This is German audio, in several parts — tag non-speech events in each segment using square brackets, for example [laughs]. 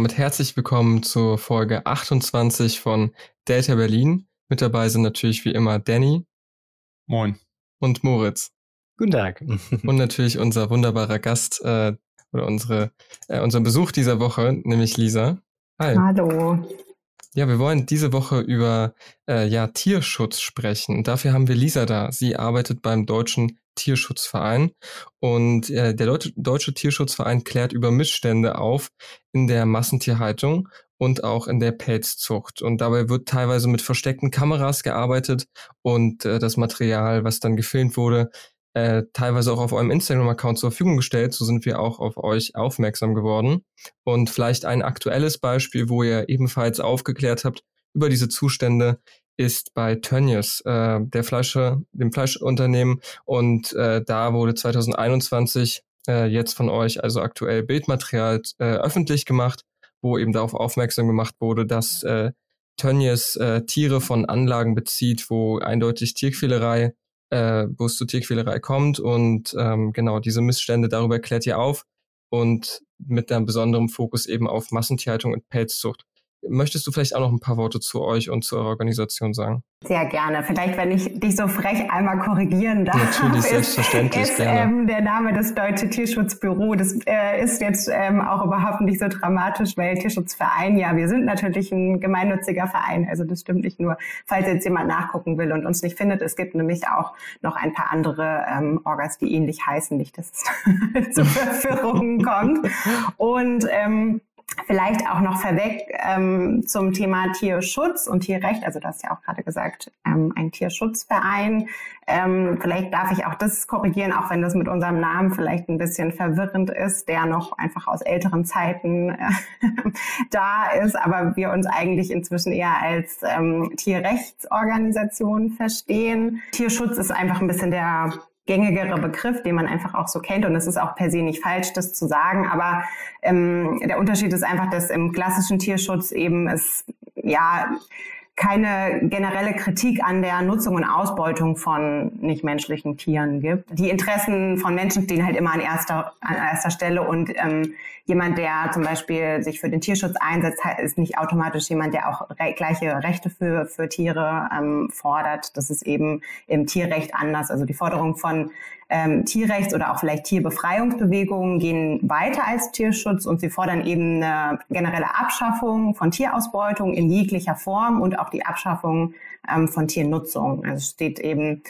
Damit herzlich willkommen zur Folge 28 von Delta Berlin. Mit dabei sind natürlich wie immer Danny. Moin. Und Moritz. Guten Tag. und natürlich unser wunderbarer Gast äh, oder unsere, äh, unser Besuch dieser Woche, nämlich Lisa. Hi. Hallo. Ja, wir wollen diese Woche über äh, ja, Tierschutz sprechen. Dafür haben wir Lisa da. Sie arbeitet beim Deutschen Tierschutzverein. Und äh, der Deutsche, Deutsche Tierschutzverein klärt über Missstände auf in der Massentierhaltung und auch in der Pelzzucht. Und dabei wird teilweise mit versteckten Kameras gearbeitet und äh, das Material, was dann gefilmt wurde, äh, teilweise auch auf eurem Instagram-Account zur Verfügung gestellt. So sind wir auch auf euch aufmerksam geworden. Und vielleicht ein aktuelles Beispiel, wo ihr ebenfalls aufgeklärt habt über diese Zustände, ist bei Tönnies, äh, der Fleische, dem Fleischunternehmen. Und äh, da wurde 2021 äh, jetzt von euch also aktuell Bildmaterial äh, öffentlich gemacht, wo eben darauf aufmerksam gemacht wurde, dass äh, Tönnies äh, Tiere von Anlagen bezieht, wo eindeutig Tierquälerei, äh, wo es zu Tierquälerei kommt. Und ähm, genau diese Missstände, darüber klärt ihr auf und mit einem besonderen Fokus eben auf Massentierhaltung und Pelzzucht. Möchtest du vielleicht auch noch ein paar Worte zu euch und zu eurer Organisation sagen? Sehr gerne. Vielleicht, wenn ich dich so frech einmal korrigieren darf. Natürlich, [laughs] selbstverständlich. Ist, ähm, der Name des Deutsche Tierschutzbüro. Das äh, ist jetzt ähm, auch überhaupt nicht so dramatisch, weil Tierschutzverein, ja, wir sind natürlich ein gemeinnütziger Verein. Also das stimmt nicht nur, falls jetzt jemand nachgucken will und uns nicht findet. Es gibt nämlich auch noch ein paar andere ähm, Orgas, die ähnlich heißen. Nicht, dass es [laughs] zu Verwirrungen kommt. Und ähm, Vielleicht auch noch vorweg ähm, zum Thema Tierschutz und Tierrecht. Also du hast ja auch gerade gesagt, ähm, ein Tierschutzverein. Ähm, vielleicht darf ich auch das korrigieren, auch wenn das mit unserem Namen vielleicht ein bisschen verwirrend ist, der noch einfach aus älteren Zeiten äh, [laughs] da ist, aber wir uns eigentlich inzwischen eher als ähm, Tierrechtsorganisation verstehen. Tierschutz ist einfach ein bisschen der gängigere Begriff, den man einfach auch so kennt. Und es ist auch per se nicht falsch, das zu sagen. Aber ähm, der Unterschied ist einfach, dass im klassischen Tierschutz eben es ja keine generelle Kritik an der Nutzung und Ausbeutung von nichtmenschlichen Tieren gibt. Die Interessen von Menschen stehen halt immer an erster, an erster Stelle und ähm, jemand, der zum Beispiel sich für den Tierschutz einsetzt, ist nicht automatisch jemand, der auch re gleiche Rechte für, für Tiere ähm, fordert. Das ist eben im Tierrecht anders. Also die Forderung von ähm, Tierrechts- oder auch vielleicht Tierbefreiungsbewegungen gehen weiter als Tierschutz und sie fordern eben eine generelle Abschaffung von Tierausbeutung in jeglicher Form und auch die Abschaffung ähm, von Tiernutzung. Also es steht eben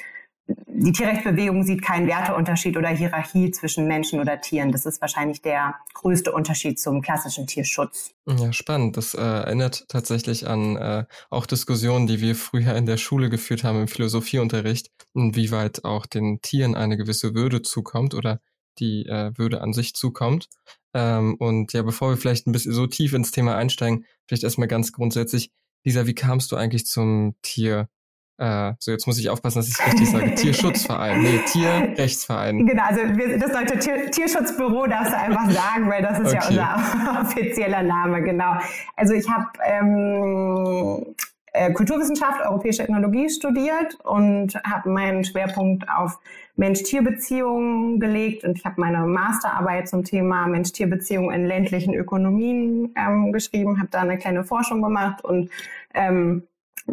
die Tierrechtsbewegung sieht keinen Werteunterschied oder Hierarchie zwischen Menschen oder Tieren. Das ist wahrscheinlich der größte Unterschied zum klassischen Tierschutz. Ja, spannend. Das äh, erinnert tatsächlich an äh, auch Diskussionen, die wir früher in der Schule geführt haben im Philosophieunterricht, inwieweit auch den Tieren eine gewisse Würde zukommt oder die äh, Würde an sich zukommt. Ähm, und ja, bevor wir vielleicht ein bisschen so tief ins Thema einsteigen, vielleicht erstmal ganz grundsätzlich, Lisa, wie kamst du eigentlich zum Tier? Äh, so, jetzt muss ich aufpassen, dass ich es richtig sage. Tierschutzverein. Nee, Tierrechtsverein. Genau, also wir, das deutsche Tier, Tierschutzbüro darfst du einfach sagen, weil das ist okay. ja unser [laughs] offizieller Name, genau. Also ich habe ähm, äh, Kulturwissenschaft, europäische Ethnologie studiert und habe meinen Schwerpunkt auf Mensch-Tier-Beziehungen gelegt und ich habe meine Masterarbeit zum Thema Mensch-Tier-Beziehungen in ländlichen Ökonomien ähm, geschrieben, habe da eine kleine Forschung gemacht und ähm,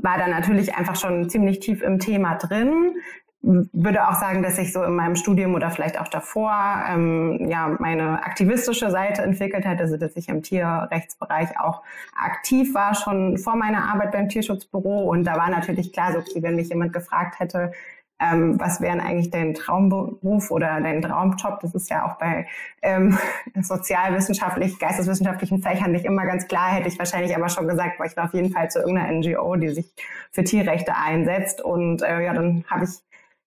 war da natürlich einfach schon ziemlich tief im Thema drin. Würde auch sagen, dass ich so in meinem Studium oder vielleicht auch davor ähm, ja meine aktivistische Seite entwickelt hat, also dass ich im Tierrechtsbereich auch aktiv war, schon vor meiner Arbeit beim Tierschutzbüro. Und da war natürlich klar, so okay, wenn mich jemand gefragt hätte, ähm, was wären eigentlich dein Traumberuf oder dein Traumjob? Das ist ja auch bei ähm, [laughs] sozialwissenschaftlich, geisteswissenschaftlichen Fächern nicht immer ganz klar, hätte ich wahrscheinlich aber schon gesagt, weil ich war auf jeden Fall zu irgendeiner NGO, die sich für Tierrechte einsetzt. Und äh, ja, dann habe ich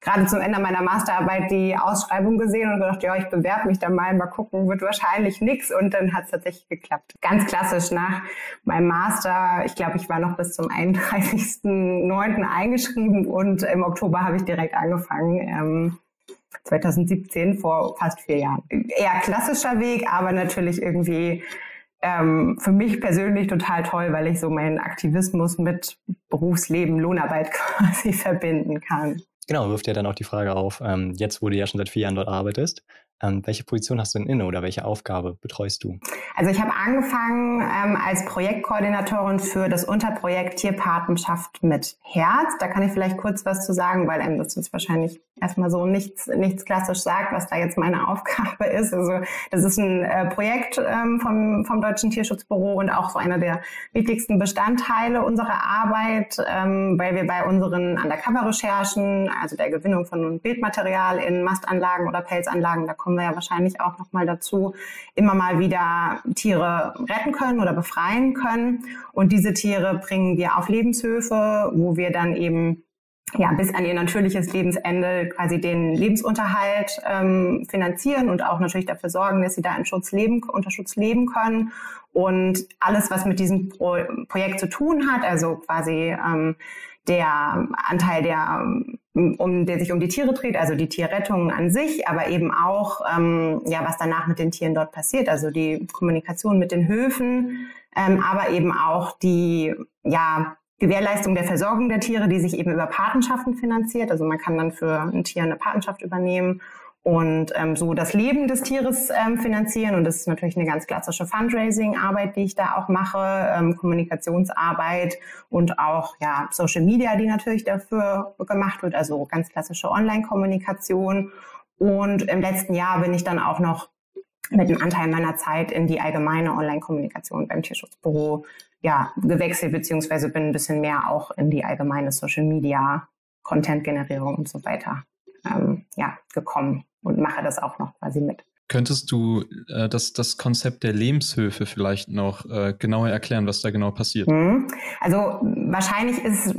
gerade zum Ende meiner Masterarbeit die Ausschreibung gesehen und gedacht, ja, ich bewerbe mich da mal, mal gucken, wird wahrscheinlich nichts. Und dann hat es tatsächlich geklappt. Ganz klassisch nach meinem Master, ich glaube, ich war noch bis zum 31.09. eingeschrieben und im Oktober habe ich direkt angefangen. Ähm, 2017, vor fast vier Jahren. Eher klassischer Weg, aber natürlich irgendwie ähm, für mich persönlich total toll, weil ich so meinen Aktivismus mit Berufsleben, Lohnarbeit [laughs] quasi verbinden kann. Genau, wirft ja dann auch die Frage auf, ähm, jetzt wo du ja schon seit vier Jahren dort arbeitest, Ähm, welche Position hast du denn inne oder welche Aufgabe betreust du? Also ich habe angefangen ähm, als Projektkoordinatorin für das Unterprojekt Tierpatenschaft mit Herz. Da kann ich vielleicht kurz was zu sagen, weil einem das jetzt wahrscheinlich erstmal so nichts, nichts klassisch sagt, was da jetzt meine [laughs] Aufgabe ist. Also das ist ein äh, Projekt ähm, vom, vom Deutschen Tierschutzbüro und auch so einer der wichtigsten Bestandteile unserer Arbeit, ähm, weil wir bei unseren Undercover-Recherchen, also der Gewinnung von Bildmaterial in Mastanlagen oder Pelzanlagen, da kommen wir ja wahrscheinlich auch nochmal dazu, immer mal wieder Tiere retten können oder befreien können. Und diese Tiere bringen wir auf Lebenshöfe, wo wir dann eben ja, bis an ihr natürliches Lebensende quasi den Lebensunterhalt ähm, finanzieren und auch natürlich dafür sorgen, dass sie da in Schutz leben, unter Schutz leben können. Und alles, was mit diesem Pro Projekt zu tun hat, also quasi ähm, der Anteil, der, um, der sich um die Tiere dreht, also die Tierrettung an sich, aber eben auch, ähm, ja, was danach mit den Tieren dort passiert, also die Kommunikation mit den Höfen, ähm, aber eben auch die, ja, Gewährleistung der Versorgung der Tiere, die sich eben über Patenschaften finanziert. Also man kann dann für ein Tier eine Patenschaft übernehmen und ähm, so das Leben des Tieres ähm, finanzieren. Und das ist natürlich eine ganz klassische Fundraising-Arbeit, die ich da auch mache, ähm, Kommunikationsarbeit und auch ja Social Media, die natürlich dafür gemacht wird, also ganz klassische Online-Kommunikation. Und im letzten Jahr bin ich dann auch noch mit einem Anteil meiner Zeit in die allgemeine Online-Kommunikation beim Tierschutzbüro ja, gewechselt, beziehungsweise bin ein bisschen mehr auch in die allgemeine Social Media, Content-Generierung und so weiter ähm, ja, gekommen und mache das auch noch quasi mit. Könntest du äh, das, das Konzept der Lebenshöfe vielleicht noch äh, genauer erklären, was da genau passiert? Mhm. Also wahrscheinlich ist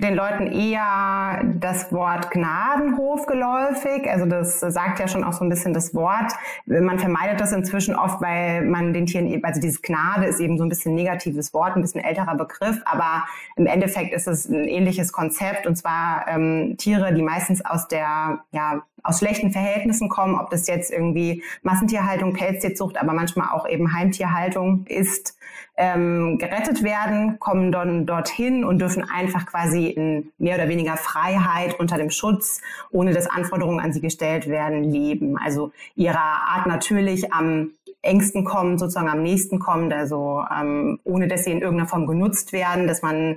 den Leuten eher das Wort Gnadenhof geläufig. Also das sagt ja schon auch so ein bisschen das Wort. Man vermeidet das inzwischen oft, weil man den Tieren, eben, also dieses Gnade ist eben so ein bisschen negatives Wort, ein bisschen älterer Begriff, aber im Endeffekt ist es ein ähnliches Konzept und zwar ähm, Tiere, die meistens aus der, ja, aus schlechten Verhältnissen kommen, ob das jetzt irgendwie Massentierhaltung, Pelztierzucht, aber manchmal auch eben Heimtierhaltung ist, ähm, gerettet werden, kommen dann dorthin und dürfen einfach quasi in mehr oder weniger Freiheit unter dem Schutz, ohne dass Anforderungen an sie gestellt werden, leben. Also ihrer Art natürlich am engsten kommen, sozusagen am nächsten kommen, also ähm, ohne dass sie in irgendeiner Form genutzt werden, dass man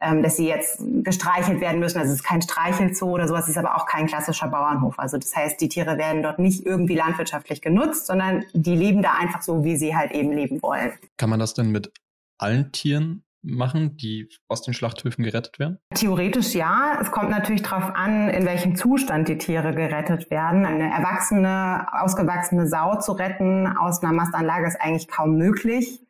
ähm, dass sie jetzt gestreichelt werden müssen. Also es ist kein Streichelzoo oder sowas, es ist aber auch kein klassischer Bauernhof. Also das heißt, die Tiere werden dort nicht irgendwie landwirtschaftlich genutzt, sondern die leben da einfach so, wie sie halt eben leben wollen. Kann man das denn mit allen Tieren machen, die aus den Schlachthöfen gerettet werden? Theoretisch ja. Es kommt natürlich darauf an, in welchem Zustand die Tiere gerettet werden. Eine erwachsene, ausgewachsene Sau zu retten aus einer Mastanlage ist eigentlich kaum möglich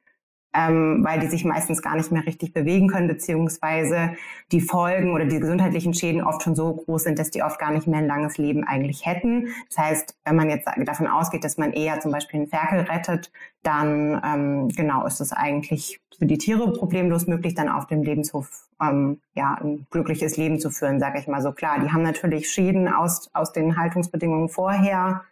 ähm, weil die sich meistens gar nicht mehr richtig bewegen können, beziehungsweise die Folgen oder die gesundheitlichen Schäden oft schon so groß sind, dass die oft gar nicht mehr ein langes Leben eigentlich hätten. Das heißt, wenn man jetzt davon ausgeht, dass man eher zum Beispiel einen Ferkel rettet, dann ähm, genau ist es eigentlich für die Tiere problemlos möglich, dann auf dem Lebenshof ähm, ja ein glückliches Leben zu führen, sage ich mal so. Klar, die haben natürlich Schäden aus aus den Haltungsbedingungen vorher.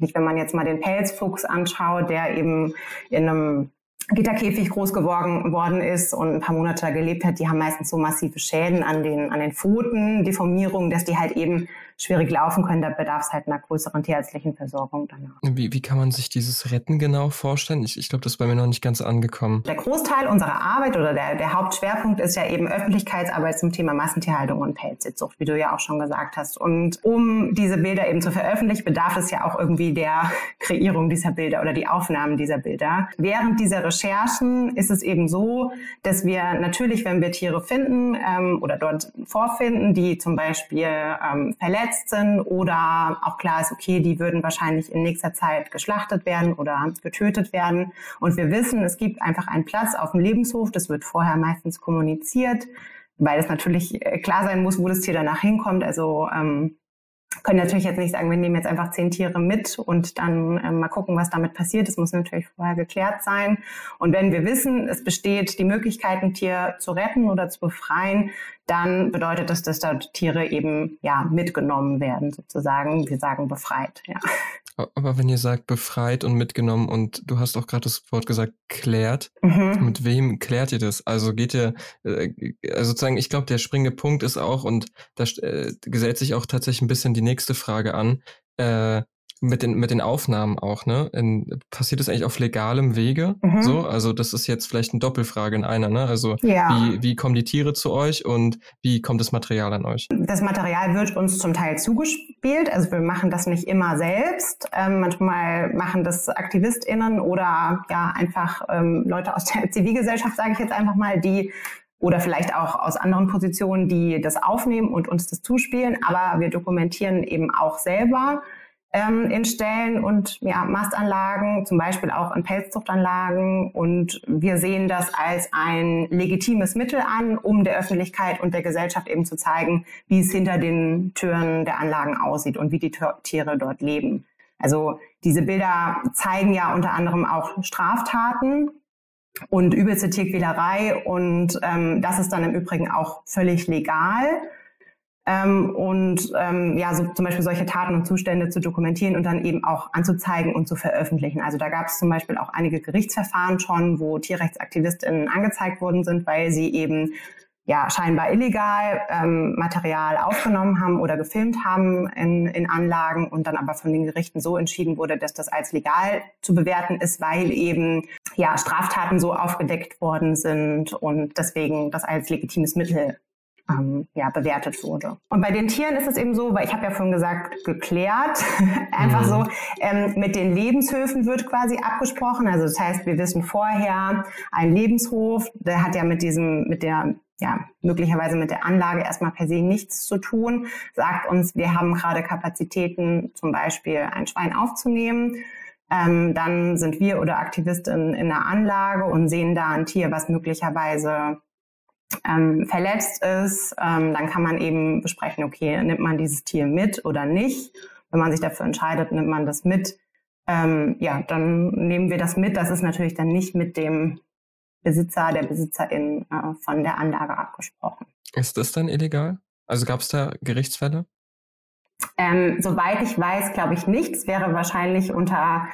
Nicht, wenn man jetzt mal den Pelzfuchs anschaut, der eben in einem Gitterkäfig groß geworden worden ist und ein paar Monate gelebt hat, die haben meistens so massive Schäden an den, an den Pfoten, Deformierungen, dass die halt eben schwierig laufen können, da bedarf es halt einer größeren tierärztlichen Versorgung danach. Wie, wie kann man sich dieses Retten genau vorstellen? Ich, ich glaube, das ist bei mir noch nicht ganz angekommen. Der Großteil unserer Arbeit oder der, der Hauptschwerpunkt ist ja eben Öffentlichkeitsarbeit zum Thema Massentierhaltung und Pelzsitzsucht, wie du ja auch schon gesagt hast. Und um diese Bilder eben zu veröffentlichen, bedarf es ja auch irgendwie der [laughs] Kreierung dieser Bilder oder die Aufnahmen dieser Bilder. Während dieser Recherchen ist es eben so, dass wir natürlich, wenn wir Tiere finden ähm, oder dort vorfinden, die zum Beispiel ähm, verletzt sind oder auch klar ist, okay, die würden wahrscheinlich in nächster Zeit geschlachtet werden oder getötet werden. Und wir wissen, es gibt einfach einen Platz auf dem Lebenshof, das wird vorher meistens kommuniziert, weil es natürlich äh, klar sein muss, wo das Tier danach hinkommt. Also ähm, können natürlich jetzt nicht sagen, wir nehmen jetzt einfach zehn Tiere mit und dann äh, mal gucken, was damit passiert. Das muss natürlich vorher geklärt sein. Und wenn wir wissen, es besteht die Möglichkeit, ein Tier zu retten oder zu befreien, dann bedeutet das, dass dort Tiere eben ja mitgenommen werden, sozusagen. Wir sagen befreit. Ja. Aber wenn ihr sagt befreit und mitgenommen und du hast auch gerade das Wort gesagt klärt, mhm. mit wem klärt ihr das? Also geht ihr, äh, also sozusagen, ich glaube, der springende Punkt ist auch und da äh, gesellt sich auch tatsächlich ein bisschen die nächste Frage an. Äh, mit den, mit den Aufnahmen auch, ne? In, passiert das eigentlich auf legalem Wege? Mhm. So, also das ist jetzt vielleicht eine Doppelfrage in einer, ne? Also ja. wie, wie kommen die Tiere zu euch und wie kommt das Material an euch? Das Material wird uns zum Teil zugespielt, also wir machen das nicht immer selbst. Ähm, manchmal machen das AktivistInnen oder ja einfach ähm, Leute aus der [laughs] Zivilgesellschaft, sage ich jetzt einfach mal, die oder vielleicht auch aus anderen Positionen, die das aufnehmen und uns das zuspielen. Aber wir dokumentieren eben auch selber ähm, in Stellen und ja, Mastanlagen, zum Beispiel auch in Pelzzuchtanlagen. Und wir sehen das als ein legitimes Mittel an, um der Öffentlichkeit und der Gesellschaft eben zu zeigen, wie es hinter den Türen der Anlagen aussieht und wie die Tiere dort leben. Also diese Bilder zeigen ja unter anderem auch Straftaten und übelste Tierquälerei. Und ähm, das ist dann im Übrigen auch völlig legal. Ähm, und ähm, ja, so zum Beispiel solche Taten und Zustände zu dokumentieren und dann eben auch anzuzeigen und zu veröffentlichen. Also da gab es zum Beispiel auch einige Gerichtsverfahren schon, wo TierrechtsaktivistInnen angezeigt worden sind, weil sie eben ja scheinbar illegal ähm, Material aufgenommen haben oder gefilmt haben in, in Anlagen und dann aber von den Gerichten so entschieden wurde, dass das als legal zu bewerten ist, weil eben ja Straftaten so aufgedeckt worden sind und deswegen das als legitimes Mittel ähm, ja, bewertet wurde. Und bei den Tieren ist es eben so, weil ich habe ja vorhin gesagt, geklärt, [laughs] einfach mhm. so, ähm, mit den Lebenshöfen wird quasi abgesprochen. Also das heißt, wir wissen vorher, ein Lebenshof, der hat ja mit diesem, mit der ja, möglicherweise mit der Anlage erstmal per se nichts zu tun, sagt uns, wir haben gerade Kapazitäten, zum Beispiel ein Schwein aufzunehmen. Ähm, dann sind wir oder Aktivisten in der Anlage und sehen da ein Tier, was möglicherweise ähm, verletzt ist. Ähm, dann kann man eben besprechen, okay, nimmt man dieses Tier mit oder nicht. Wenn man sich dafür entscheidet, nimmt man das mit. Ähm, ja, dann nehmen wir das mit. Das ist natürlich dann nicht mit dem Besitzer, der Besitzerin äh, von der Anlage abgesprochen. Ist das dann illegal? Also gab es da Gerichtsfälle? Ähm, soweit ich weiß, glaube ich nicht. Es wäre wahrscheinlich unter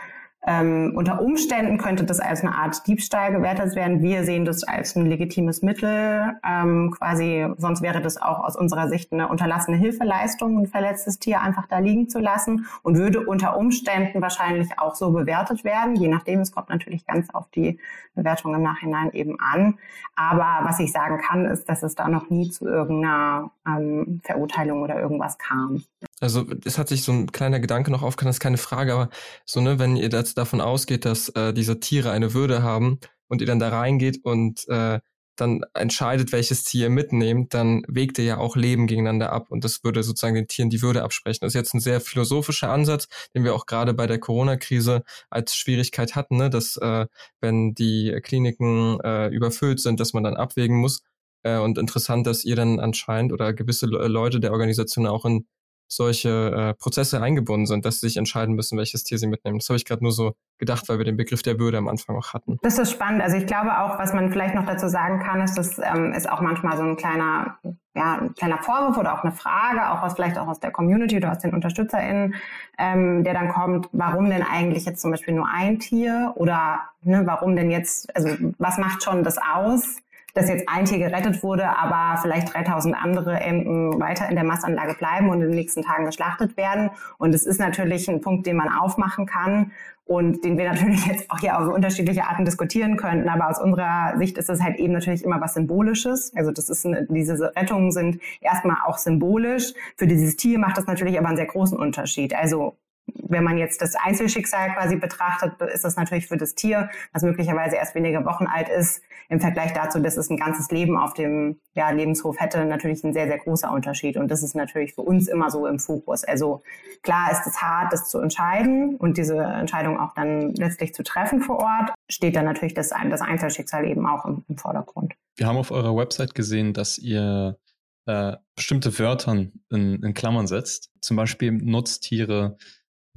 ähm, unter Umständen könnte das als eine Art Diebstahl gewertet werden. Wir sehen das als ein legitimes Mittel. Ähm, quasi, sonst wäre das auch aus unserer Sicht eine unterlassene Hilfeleistung, ein verletztes Tier einfach da liegen zu lassen und würde unter Umständen wahrscheinlich auch so bewertet werden. Je nachdem, es kommt natürlich ganz auf die Bewertung im Nachhinein eben an. Aber was ich sagen kann, ist, dass es da noch nie zu irgendeiner ähm, Verurteilung oder irgendwas kam. Also es hat sich so ein kleiner Gedanke noch aufgekommen, das ist keine Frage, aber so, ne, wenn ihr das davon ausgeht, dass äh, diese Tiere eine Würde haben und ihr dann da reingeht und äh, dann entscheidet, welches Tier ihr mitnehmt, dann wägt ihr ja auch Leben gegeneinander ab und das würde sozusagen den Tieren die Würde absprechen. Das ist jetzt ein sehr philosophischer Ansatz, den wir auch gerade bei der Corona-Krise als Schwierigkeit hatten, ne? dass äh, wenn die Kliniken äh, überfüllt sind, dass man dann abwägen muss. Äh, und interessant, dass ihr dann anscheinend oder gewisse Leute der Organisation auch in solche äh, Prozesse eingebunden sind, dass sie sich entscheiden müssen, welches Tier sie mitnehmen. Das habe ich gerade nur so gedacht, weil wir den Begriff der Würde am Anfang auch hatten. Das ist spannend. Also ich glaube auch, was man vielleicht noch dazu sagen kann, ist, das ähm, ist auch manchmal so ein kleiner, ja, ein kleiner Vorwurf oder auch eine Frage, auch aus vielleicht auch aus der Community oder aus den UnterstützerInnen, ähm, der dann kommt, warum denn eigentlich jetzt zum Beispiel nur ein Tier oder ne, warum denn jetzt, also was macht schon das aus? Dass jetzt ein Tier gerettet wurde, aber vielleicht 3000 andere Enten weiter in der Massanlage bleiben und in den nächsten Tagen geschlachtet werden. Und es ist natürlich ein Punkt, den man aufmachen kann und den wir [laughs] natürlich jetzt auch hier auf unterschiedliche Arten diskutieren könnten. Aber aus unserer Sicht ist es halt eben natürlich immer was Symbolisches. Also das ist eine, diese Rettungen sind erstmal auch symbolisch. Für dieses Tier macht das natürlich aber einen sehr großen Unterschied. Also wenn man jetzt das Einzelschicksal quasi betrachtet, ist das natürlich für das Tier, was möglicherweise erst wenige Wochen alt ist, im Vergleich dazu, dass es ein ganzes Leben auf dem ja, Lebenshof hätte, natürlich ein sehr, sehr großer Unterschied. Und das ist natürlich für uns immer so im Fokus. Also klar ist es hart, das zu entscheiden und diese Entscheidung auch dann letztlich zu treffen vor Ort, steht dann natürlich das, das Einzelschicksal eben auch im, im Vordergrund. Wir haben auf eurer Website gesehen, dass ihr äh, bestimmte Wörter in, in Klammern setzt, zum Beispiel Nutztiere,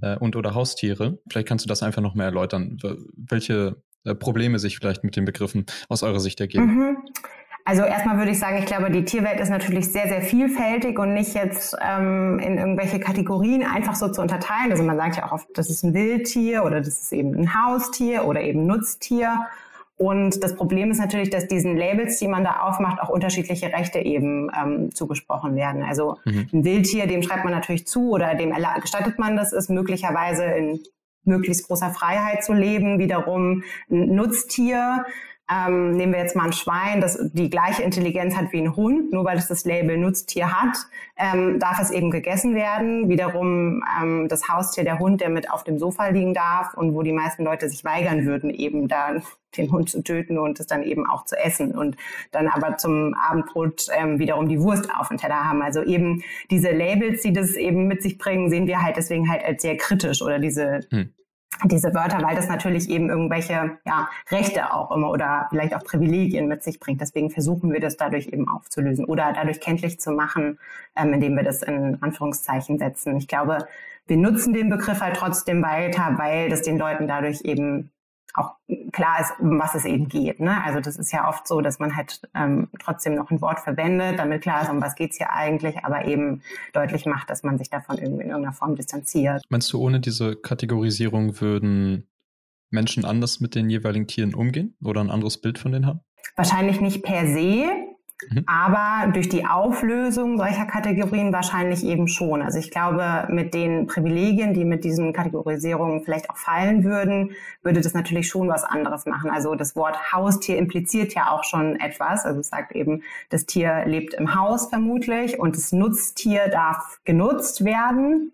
äh, und oder Haustiere. Vielleicht kannst du das einfach noch mehr erläutern, welche äh, Probleme sich vielleicht mit den Begriffen aus eurer Sicht ergeben. Mhm. Also erstmal würde ich sagen, ich glaube, die Tierwelt ist natürlich sehr, sehr vielfältig und nicht jetzt ähm, in irgendwelche Kategorien einfach so zu unterteilen. Also man sagt ja auch oft, das ist ein Wildtier oder das ist eben ein Haustier oder eben Nutztier. Und das Problem ist natürlich, dass diesen Labels, die man da aufmacht, auch unterschiedliche Rechte eben ähm, zugesprochen werden. Also mhm. ein Wildtier, dem schreibt man natürlich zu oder dem gestattet man das, ist möglicherweise in möglichst großer Freiheit zu leben. Wiederum ein Nutztier ähm, nehmen wir jetzt mal ein Schwein, das die gleiche Intelligenz hat wie ein Hund, nur weil es das Label Nutztier hat, ähm, darf es eben gegessen werden. Wiederum ähm, das Haustier, der Hund, der mit auf dem Sofa liegen darf und wo die meisten Leute sich weigern würden, eben da [laughs] den Hund zu töten und es dann eben auch zu essen und dann aber zum Abendbrot ähm, wiederum die Wurst auf dem Teller haben. Also eben diese Labels, die das eben mit sich bringen, sehen wir halt deswegen halt als sehr kritisch oder diese hm diese Wörter, weil das natürlich eben irgendwelche ja, Rechte auch immer oder vielleicht auch Privilegien mit sich bringt. Deswegen versuchen wir das dadurch eben aufzulösen oder dadurch kenntlich zu machen, ähm, indem wir das in Anführungszeichen setzen. Ich glaube, wir nutzen den Begriff halt trotzdem weiter, weil das den Leuten dadurch eben auch klar ist, um was es eben geht. Ne? Also das ist ja oft so, dass man halt ähm, trotzdem noch ein Wort verwendet, damit klar ist, um was geht's hier eigentlich, aber eben deutlich macht, dass man sich davon irgendwie in irgendeiner Form distanziert. Meinst du, ohne diese Kategorisierung würden Menschen anders mit den jeweiligen Tieren umgehen oder ein anderes Bild von denen haben? Wahrscheinlich nicht per se, Mhm. Aber durch die Auflösung solcher Kategorien wahrscheinlich eben schon. Also ich glaube, mit den Privilegien, die mit diesen Kategorisierungen vielleicht auch fallen würden, würde das natürlich schon was anderes machen. Also das Wort Haustier impliziert ja auch schon etwas. Also es sagt eben, das Tier lebt im Haus vermutlich und das Nutztier darf genutzt werden.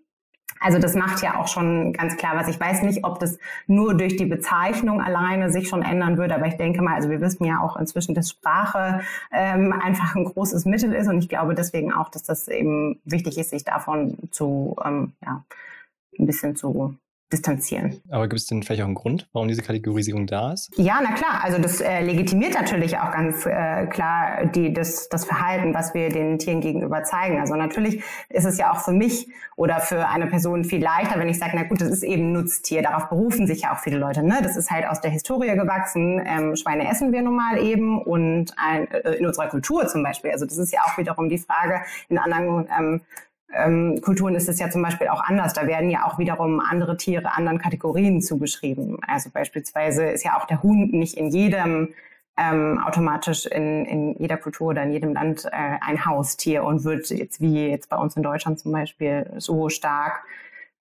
Also das macht ja auch schon ganz klar was. Ich weiß nicht, ob das nur durch die Bezeichnung alleine sich schon ändern würde, aber ich denke mal, also wir wissen ja auch inzwischen, dass Sprache ähm, einfach ein großes Mittel ist und ich glaube deswegen auch, dass das eben wichtig ist, sich davon zu ähm, ja, ein bisschen zu distanzieren. Aber gibt es denn vielleicht auch einen Grund, warum diese Kategorisierung da ist? Ja, na klar. Also das äh, legitimiert natürlich auch ganz äh, klar die, das, das Verhalten, was wir den Tieren gegenüber zeigen. Also natürlich ist es ja auch für mich oder für eine Person viel leichter, wenn ich sage, na gut, das ist eben Nutztier. Darauf berufen sich ja auch viele Leute. Ne? Das ist halt aus der Historie gewachsen. Ähm, Schweine essen wir nun mal eben und ein, äh, in unserer Kultur zum Beispiel. Also das ist ja auch wiederum die Frage in anderen ähm, ähm, Kulturen ist es ja zum Beispiel auch anders. Da werden ja auch wiederum andere Tiere anderen Kategorien zugeschrieben. Also beispielsweise ist ja auch der Hund nicht in jedem ähm, automatisch in, in jeder Kultur oder in jedem Land äh, ein Haustier und wird jetzt wie jetzt bei uns in Deutschland zum Beispiel so stark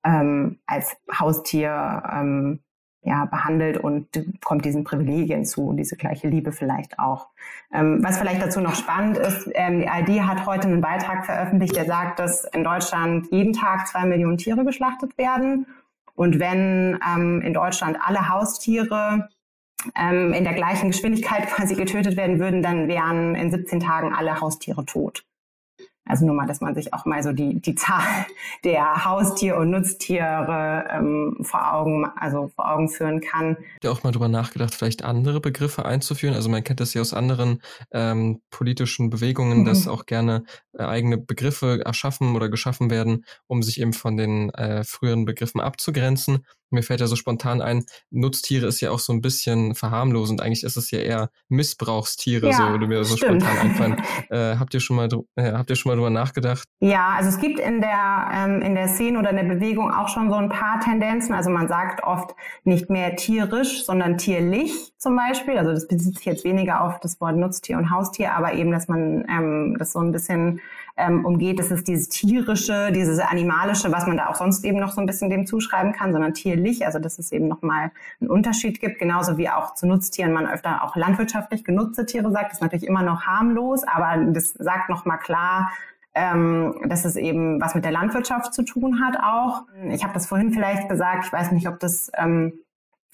ähm, als Haustier ähm, ja, behandelt und kommt diesen Privilegien zu und diese gleiche Liebe vielleicht auch. Ähm, was vielleicht dazu noch spannend ist, ähm, die ID hat heute einen Beitrag veröffentlicht, der sagt, dass in Deutschland jeden Tag zwei Millionen Tiere geschlachtet werden. Und wenn ähm, in Deutschland alle Haustiere ähm, in der gleichen Geschwindigkeit [laughs] quasi getötet werden würden, dann wären in 17 Tagen alle Haustiere tot. Also nur mal, dass man sich auch mal so die, die Zahl [laughs] der Haustier- und Nutztiere ähm, vor Augen, also vor Augen führen kann. Ja, auch mal drüber nachgedacht, vielleicht andere Begriffe einzuführen. Also man kennt das ja aus anderen ähm, politischen Bewegungen, mhm. dass auch gerne äh, eigene Begriffe erschaffen oder geschaffen werden, um sich eben von den äh, früheren Begriffen abzugrenzen. Mir fällt ja so spontan ein, Nutztiere ist ja auch so ein bisschen verharmlosend. Eigentlich ist es ja eher Missbrauchstiere, ja, so oder mir so stimmt. spontan einfallen. [laughs] Äh, habt ihr schon mal äh, habt ihr schon mal drüber nachgedacht? Ja, also es gibt in der ähm, in der Szene oder in der Bewegung auch schon so ein paar Tendenzen. Also man sagt oft nicht mehr tierisch, sondern tierlich zum Beispiel. Also das bezieht sich jetzt weniger auf das Wort Nutztier und Haustier, aber eben, dass man ähm, das so ein bisschen ähm, umgeht. Das ist dieses tierische, dieses animalische, was man da auch sonst eben noch so ein bisschen dem zuschreiben kann, sondern tierlich. Also dass es eben nochmal einen Unterschied gibt, genauso wie auch zu Nutztieren man öfter auch landwirtschaftlich genutzte Tiere sagt. Das ist natürlich immer noch harmlos, aber das sagt nochmal klar, ähm, dass es eben was mit der Landwirtschaft zu tun hat auch. Ich habe das vorhin vielleicht gesagt, ich weiß nicht, ob das ähm,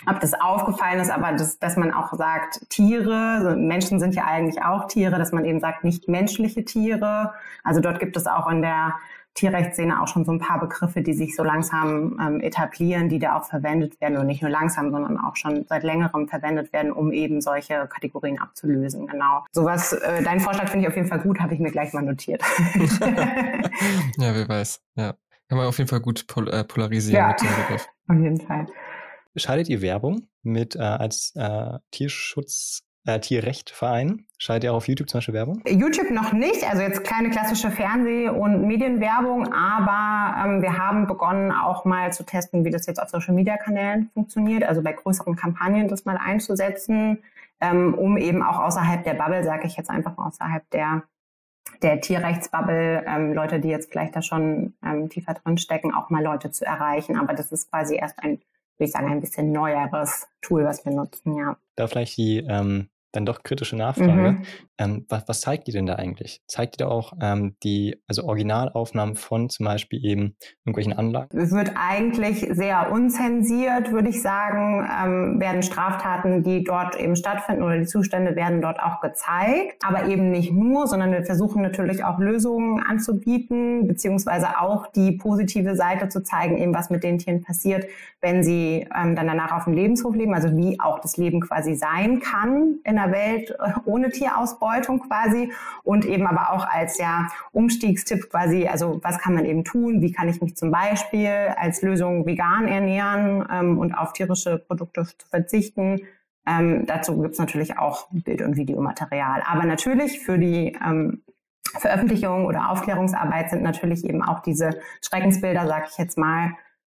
ob das aufgefallen ist, aber das, dass man auch sagt, Tiere, Menschen sind ja eigentlich auch Tiere, dass man eben sagt, nicht menschliche Tiere. Also dort gibt es auch in der Tierrechtsszene auch schon so ein paar Begriffe, die sich so langsam ähm, etablieren, die da auch verwendet werden und nicht nur langsam, sondern auch schon seit längerem verwendet werden, um eben solche Kategorien abzulösen. Genau. Sowas, äh, dein Vorschlag finde ich auf jeden Fall gut, habe ich mir gleich mal notiert. [laughs] [laughs] ja, wer weiß. Ja. Kann man auf jeden Fall gut pol äh, polarisieren ja, mit dem Begriff. Auf jeden Fall. Schaltet ihr Werbung mit äh, als äh, Tierschutz, äh, Tierrechtverein? Schaltet ihr auch auf YouTube zum Beispiel Werbung? YouTube noch nicht, also jetzt keine klassische Fernseh- und Medienwerbung, aber ähm, wir haben begonnen auch mal zu testen, wie das jetzt auf Social-Media-Kanälen funktioniert, also bei größeren Kampagnen das mal einzusetzen. ähm, um eben auch außerhalb der Bubble, sage ich jetzt einfach außerhalb der der Tierrechtsbubble, ähm, Leute, die jetzt vielleicht da schon ähm, tiefer drin stecken, auch mal Leute zu erreichen. Aber das ist quasi erst ein, würde ich sagen, ein bisschen neueres Tool, was wir nutzen, ja. Da vielleicht die ähm, dann doch kritische Nachfrage. Mhm. Ähm, was, was, zeigt die denn da eigentlich? Zeigt die da auch ähm, die, also Originalaufnahmen von zum Beispiel eben irgendwelchen Anlagen? Es wird eigentlich sehr unzensiert, würde ich sagen, ähm, werden Straftaten, die dort eben stattfinden oder die Zustände werden dort auch gezeigt. Aber eben nicht nur, sondern wir versuchen natürlich auch Lösungen anzubieten, beziehungsweise auch die positive Seite zu zeigen, eben was mit den Tieren passiert, wenn sie ähm, dann danach auf dem Lebenshof leben, also wie auch das Leben quasi sein kann in einer Welt äh, ohne Tierausbeutung quasi und eben aber auch als ja Umstiegstipp quasi, also was kann man eben tun, wie kann ich mich zum Beispiel als Lösung vegan ernähren ähm, und auf tierische Produkte verzichten. Ähm, dazu gibt's natürlich auch Bild- und Videomaterial. Aber natürlich für die ähm, Veröffentlichung oder Aufklärungsarbeit sind natürlich eben auch diese Schreckensbilder, sage ich jetzt mal,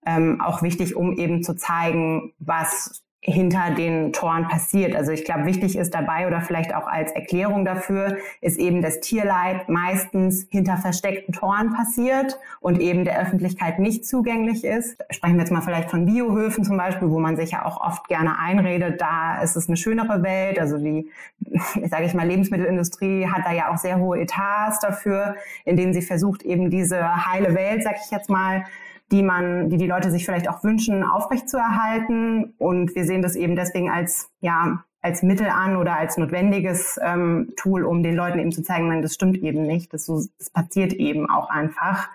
ähm, auch wichtig, um eben zu zeigen, was hinter den Toren passiert. Also ich glaube, wichtig ist dabei oder vielleicht auch als Erklärung dafür, ist eben das Tierleid meistens hinter versteckten Toren passiert und eben der Öffentlichkeit nicht zugänglich ist. Sprechen wir jetzt mal vielleicht von Biohöfen zum Beispiel, wo man sich ja auch oft gerne einredet, da ist es eine schönere Welt. Also die, [laughs] sage ich mal, Lebensmittelindustrie hat da ja auch sehr hohe Etats dafür, in denen sie versucht, eben diese heile Welt, sag ich jetzt mal, die man, die die Leute sich vielleicht auch wünschen, aufrechtzuerhalten. Und wir sehen das eben deswegen als, ja, als Mittel an oder als notwendiges ähm, Tool, um den Leuten eben zu zeigen, nein, das stimmt eben nicht. Das, so, das passiert eben auch einfach,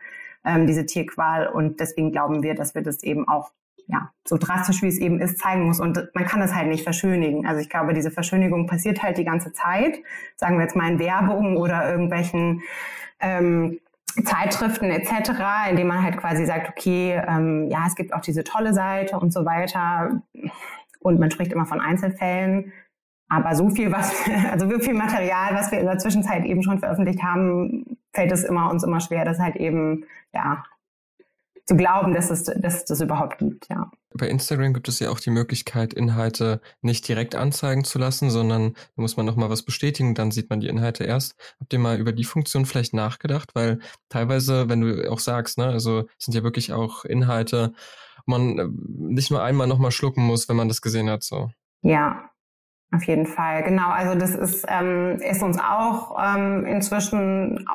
ähm, diese Tierqual. Und deswegen glauben wir, dass wir das eben auch ja, so drastisch wie es eben ist, zeigen muss. Und man kann es halt nicht verschönigen. Also ich glaube, diese Verschönigung passiert halt die ganze Zeit. Sagen wir jetzt mal in Werbung oder irgendwelchen ähm, Zeitschriften etc., indem man halt quasi sagt, okay, ähm, ja, es gibt auch diese tolle Seite und so weiter. Und man spricht immer von Einzelfällen. Aber so viel, was, [laughs] also so viel Material, was wir in der Zwischenzeit eben schon veröffentlicht haben, fällt es immer uns immer schwer, das halt eben, ja, zu glauben, dass es, dass es das überhaupt gibt, ja. Bei Instagram gibt es ja auch die Möglichkeit, Inhalte nicht direkt anzeigen zu lassen, sondern da muss man nochmal was bestätigen, dann sieht man die Inhalte erst. Habt ihr mal über die Funktion vielleicht nachgedacht? Weil teilweise, wenn du auch sagst, ne, also sind ja wirklich auch Inhalte, man äh, nicht nur einmal nochmal schlucken muss, wenn man das gesehen hat, so. Ja, auf jeden Fall, genau. Also das ist, ähm, ist uns auch ähm, inzwischen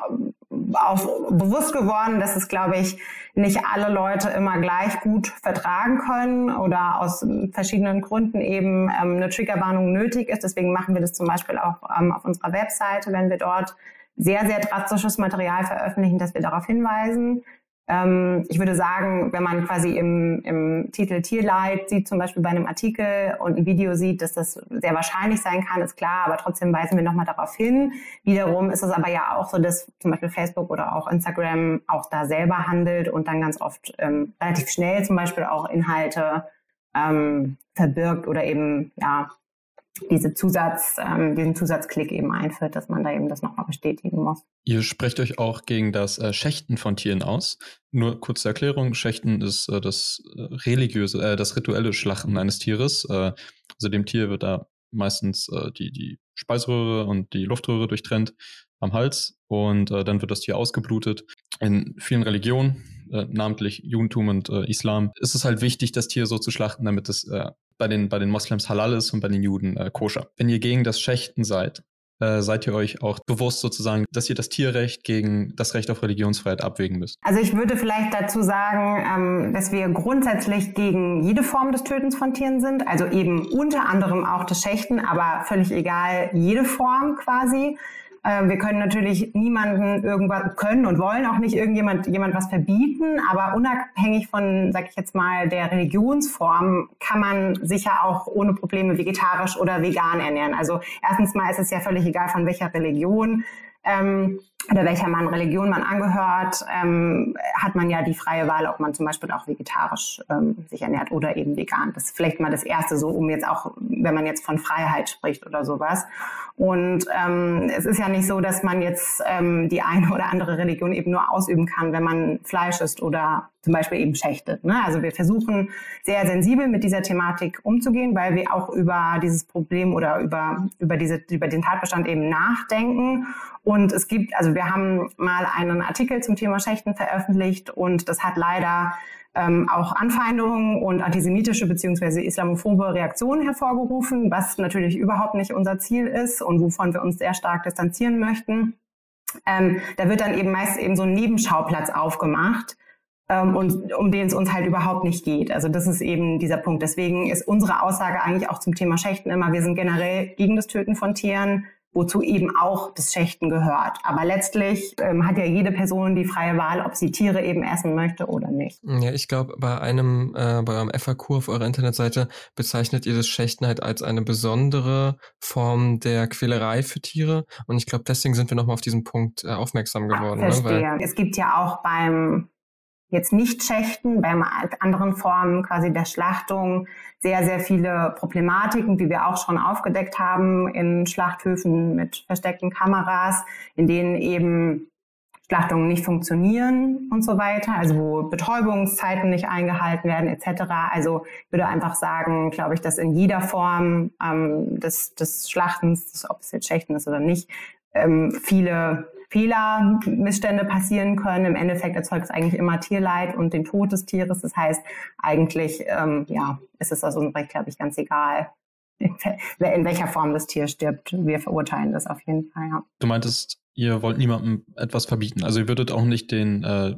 auch bewusst geworden, dass es, glaube ich, nicht alle Leute immer gleich gut vertragen können oder aus verschiedenen Gründen eben ähm, eine Triggerwarnung nötig ist. Deswegen machen wir das zum Beispiel auch ähm, auf unserer Webseite, wenn wir dort sehr, sehr drastisches Material veröffentlichen, dass wir darauf hinweisen. Ähm, ich würde sagen, wenn man quasi im, im Titel Tierleid sieht, zum Beispiel bei einem Artikel und ein Video sieht, dass das sehr wahrscheinlich sein kann, ist klar, aber trotzdem weisen wir nochmal darauf hin. Wiederum ist es aber ja auch so, dass zum Beispiel Facebook oder auch Instagram auch da selber handelt und dann ganz oft ähm, relativ schnell zum Beispiel auch Inhalte ähm, verbirgt oder eben ja diese Zusatz, ähm, diesen Zusatzklick eben einführt, dass man da eben das nochmal bestätigen muss. Ihr sprecht euch auch gegen das äh, Schächten von Tieren aus. Nur kurze Erklärung: Schächten ist äh, das äh, religiöse, äh, das rituelle Schlachten eines Tieres. Äh, also dem Tier wird da meistens äh, die, die Speiseröhre und die Luftröhre durchtrennt am Hals und dann wird das Tier ausgeblutet. In vielen Religionen, namentlich Judentum und Islam, ist es halt wichtig, das Tier so zu schlachten, damit es bei, den, bei den Moslems halal ist und bei den Juden äh, koscher. Wenn ihr gegen das Schächten seid, äh, seid ihr euch auch bewusst sozusagen, dass ihr das Tierrecht gegen das Recht auf Religionsfreiheit abwägen müsst? Also ich würde vielleicht dazu sagen, ähm, dass wir grundsätzlich gegen jede Form des Tötens von Tieren sind, also eben unter anderem auch das Schächten, aber völlig egal, jede Form quasi. Äh, wir können natürlich niemanden irgendwas können und wollen auch nicht irgendjemand jemand was verbieten, aber unabhängig von, sag ich jetzt mal, der Religionsform kann man sicher auch ohne Probleme vegetarisch oder vegan ernähren. Also erstens mal ist es ja völlig egal, von welcher Religion ähm, oder welcher man Religion man angehört, ähm, hat man ja die freie Wahl, ob man zum Beispiel auch vegetarisch ähm, sich ernährt oder eben vegan. Das ist vielleicht mal das Erste, so um jetzt auch, wenn man jetzt von Freiheit spricht oder sowas. Und ähm, es ist ja nicht so, dass man jetzt ähm, die eine oder andere Religion eben nur ausüben kann, wenn man Fleisch isst oder zum Beispiel eben schächtet. Ne? Also wir versuchen sehr sensibel mit dieser Thematik umzugehen, weil wir auch über dieses Problem oder über, über, diese, über den Tatbestand eben nachdenken. Und es gibt, also wir haben mal einen Artikel zum Thema Schächten veröffentlicht und das hat leider ähm, auch Anfeindungen und antisemitische beziehungsweise islamophobe Reaktionen hervorgerufen, was natürlich überhaupt nicht unser Ziel ist und wovon wir uns sehr stark distanzieren möchten. Ähm, da wird dann eben meist eben so ein Nebenschauplatz aufgemacht, ähm, und um den es uns halt überhaupt nicht geht. Also das ist eben dieser Punkt. Deswegen ist unsere Aussage eigentlich auch zum Thema Schächten immer, wir sind generell gegen das Töten von Tieren wozu eben auch das Schächten gehört. Aber letztlich ähm, hat ja jede Person die freie Wahl, ob sie Tiere eben essen möchte oder nicht. Ja, ich glaube, bei einem, äh, bei eurem FAQ auf eurer Internetseite bezeichnet ihr das Schächten halt als eine besondere Form der Quälerei für Tiere. Und ich glaube, deswegen sind wir nochmal auf diesen Punkt äh, aufmerksam geworden. Ach, verstehe. Ne? Weil es gibt ja auch beim jetzt nicht schächten, bei anderen Formen quasi der Schlachtung sehr, sehr viele Problematiken, die wir auch schon aufgedeckt haben in Schlachthöfen mit versteckten Kameras, in denen eben Schlachtungen nicht funktionieren und so weiter, also wo Betäubungszeiten nicht eingehalten werden etc. Also würde einfach sagen, glaube ich, dass in jeder Form ähm, des, des Schlachtens, ob es jetzt Schächten ist oder nicht, ähm, viele Fehler, Missstände passieren können. Im Endeffekt erzeugt es eigentlich immer Tierleid und den Tod des Tieres. Das heißt, eigentlich ähm, ja, ist es aus unserem Recht, glaube ich, ganz egal, in welcher Form das Tier stirbt. Wir verurteilen das auf jeden Fall. Ja. Du meintest, ihr wollt niemandem etwas verbieten. Also ihr würdet auch nicht den äh,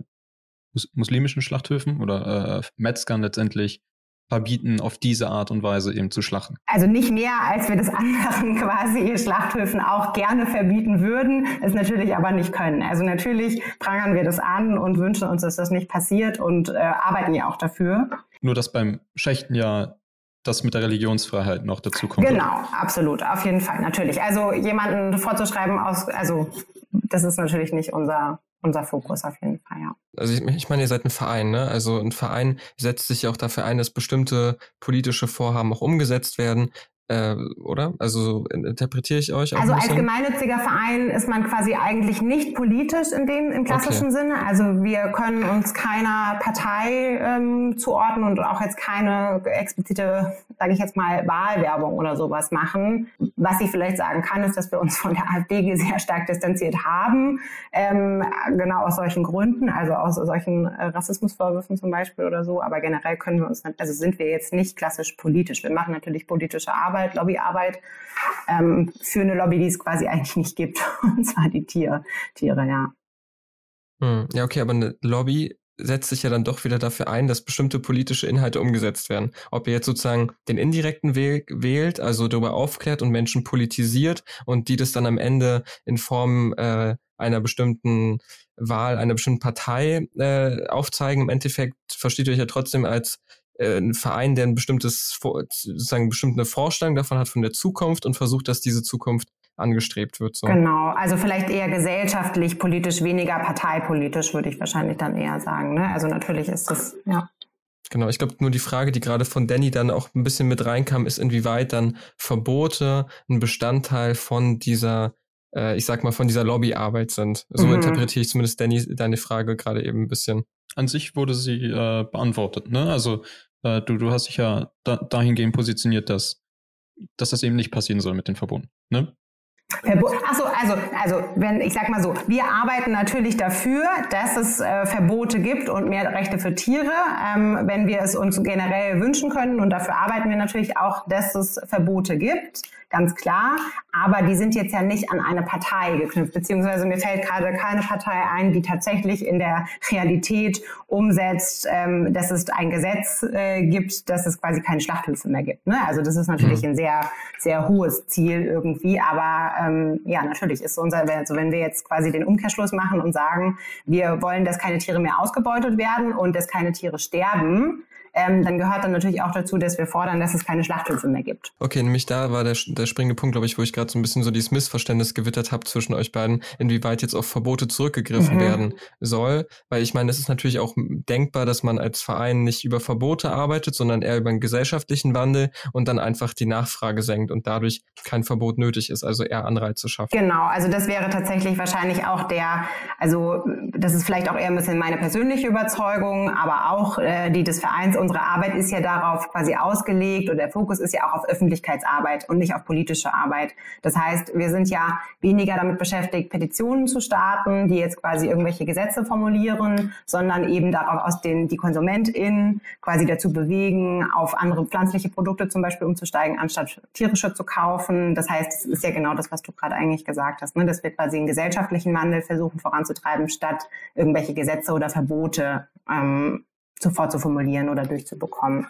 muslimischen Schlachthöfen oder äh, Metzgern letztendlich verbieten, auf diese Art und Weise eben zu schlachten? Also nicht mehr, als wir das anderen [laughs] quasi Schlachthöfen auch gerne verbieten würden, es natürlich aber nicht können. Also natürlich prangern wir das an und wünschen uns, dass das nicht passiert und äh, arbeiten ja auch dafür. Nur dass beim Schächten ja das mit der Religionsfreiheit noch dazu kommt. Genau, absolut, auf jeden Fall, natürlich. Also jemanden vorzuschreiben aus, also das ist natürlich nicht unser unser Fokus auf jeden Fall, ja. Also ich, ich meine, ihr seid ein Verein, ne? Also ein Verein setzt sich ja auch dafür ein, dass bestimmte politische Vorhaben auch umgesetzt werden äh, oder? Also interpretiere ich euch? Also als gemeinnütziger Verein ist man quasi eigentlich nicht politisch in dem im klassischen okay. Sinne. Also wir können uns keiner Partei ähm, zuordnen und auch jetzt keine explizite, sage ich jetzt mal, Wahlwerbung oder sowas machen. Was ich vielleicht sagen kann, ist, dass wir uns von der AfD sehr stark distanziert haben, ähm, genau aus solchen Gründen, also aus solchen äh, Rassismusvorwürfen zum Beispiel oder so. Aber generell können wir uns, also sind wir jetzt nicht klassisch politisch. Wir machen natürlich politische Arbeit Arbeit, Lobbyarbeit ähm, für eine Lobby, die es quasi eigentlich nicht gibt, [laughs] und zwar die Tier, Tiere, ja. Hm, ja, okay, aber eine Lobby setzt sich ja dann doch wieder dafür ein, dass bestimmte politische Inhalte umgesetzt werden. Ob ihr jetzt sozusagen den indirekten Weg wählt, also darüber aufklärt und Menschen politisiert und die das dann am Ende in Form äh, einer bestimmten Wahl, einer bestimmten Partei äh, aufzeigen. Im Endeffekt versteht ihr euch ja trotzdem als äh, ein Verein, der ein bestimmtes, sozusagen bestimmte Vorstellung davon hat von der Zukunft und versucht, dass diese Zukunft angestrebt wird. So. Genau, also vielleicht eher gesellschaftlich, politisch, weniger parteipolitisch, würde ich wahrscheinlich dann eher sagen. Ne? Also natürlich ist das, ja. Genau, ich glaube, nur die Frage, die gerade von Danny dann auch ein bisschen mit reinkam, ist, inwieweit dann Verbote ein Bestandteil von dieser, äh, ich sag mal, von dieser Lobbyarbeit sind. So mhm. interpretiere ich zumindest Danny deine Frage gerade eben ein bisschen. An sich wurde sie äh, beantwortet, ne? Also äh, du, du hast dich ja da, dahingehend positioniert, dass, dass das eben nicht passieren soll mit den Verboten. Ne? Achso, also, also wenn ich sag mal so, wir arbeiten natürlich dafür, dass es äh, Verbote gibt und mehr Rechte für Tiere, ähm, wenn wir es uns generell wünschen können. Und dafür arbeiten wir natürlich auch, dass es Verbote gibt ganz klar. Aber die sind jetzt ja nicht an eine Partei geknüpft, beziehungsweise mir fällt gerade keine Partei ein, die tatsächlich in der Realität umsetzt, ähm, dass es ein Gesetz äh, gibt, dass es quasi keine Schlachthöfe mehr gibt. Ne? Also das ist natürlich mhm. ein sehr, sehr hohes Ziel irgendwie. Aber ähm, ja, natürlich ist unser, also wenn wir jetzt quasi den Umkehrschluss machen und sagen, wir wollen, dass keine Tiere mehr ausgebeutet werden und dass keine Tiere sterben, ähm, dann gehört dann natürlich auch dazu, dass wir fordern, dass es keine Schlachthöfe mehr gibt. Okay, nämlich da war der, der springende Punkt, glaube ich, wo ich gerade so ein bisschen so dieses Missverständnis gewittert habe zwischen euch beiden, inwieweit jetzt auf Verbote zurückgegriffen mhm. werden soll. Weil ich meine, es ist natürlich auch denkbar, dass man als Verein nicht über Verbote arbeitet, sondern eher über einen gesellschaftlichen Wandel und dann einfach die Nachfrage senkt und dadurch kein Verbot nötig ist, also eher Anreize schafft. Genau, also das wäre tatsächlich wahrscheinlich auch der, also das ist vielleicht auch eher ein bisschen meine persönliche Überzeugung, aber auch äh, die des Vereins. Unsere Arbeit ist ja darauf quasi ausgelegt und der Fokus ist ja auch auf Öffentlichkeitsarbeit und nicht auf politische Arbeit. Das heißt, wir sind ja weniger damit beschäftigt, Petitionen zu starten, die jetzt quasi irgendwelche Gesetze formulieren, sondern eben darauf aus den die KonsumentInnen quasi dazu bewegen, auf andere pflanzliche Produkte zum Beispiel umzusteigen, anstatt tierische zu kaufen. Das heißt, es ist ja genau das, was du gerade eigentlich gesagt hast, ne? dass wir quasi einen gesellschaftlichen Wandel versuchen voranzutreiben, statt irgendwelche Gesetze oder Verbote ähm, sofort zu formulieren oder durchzubekommen.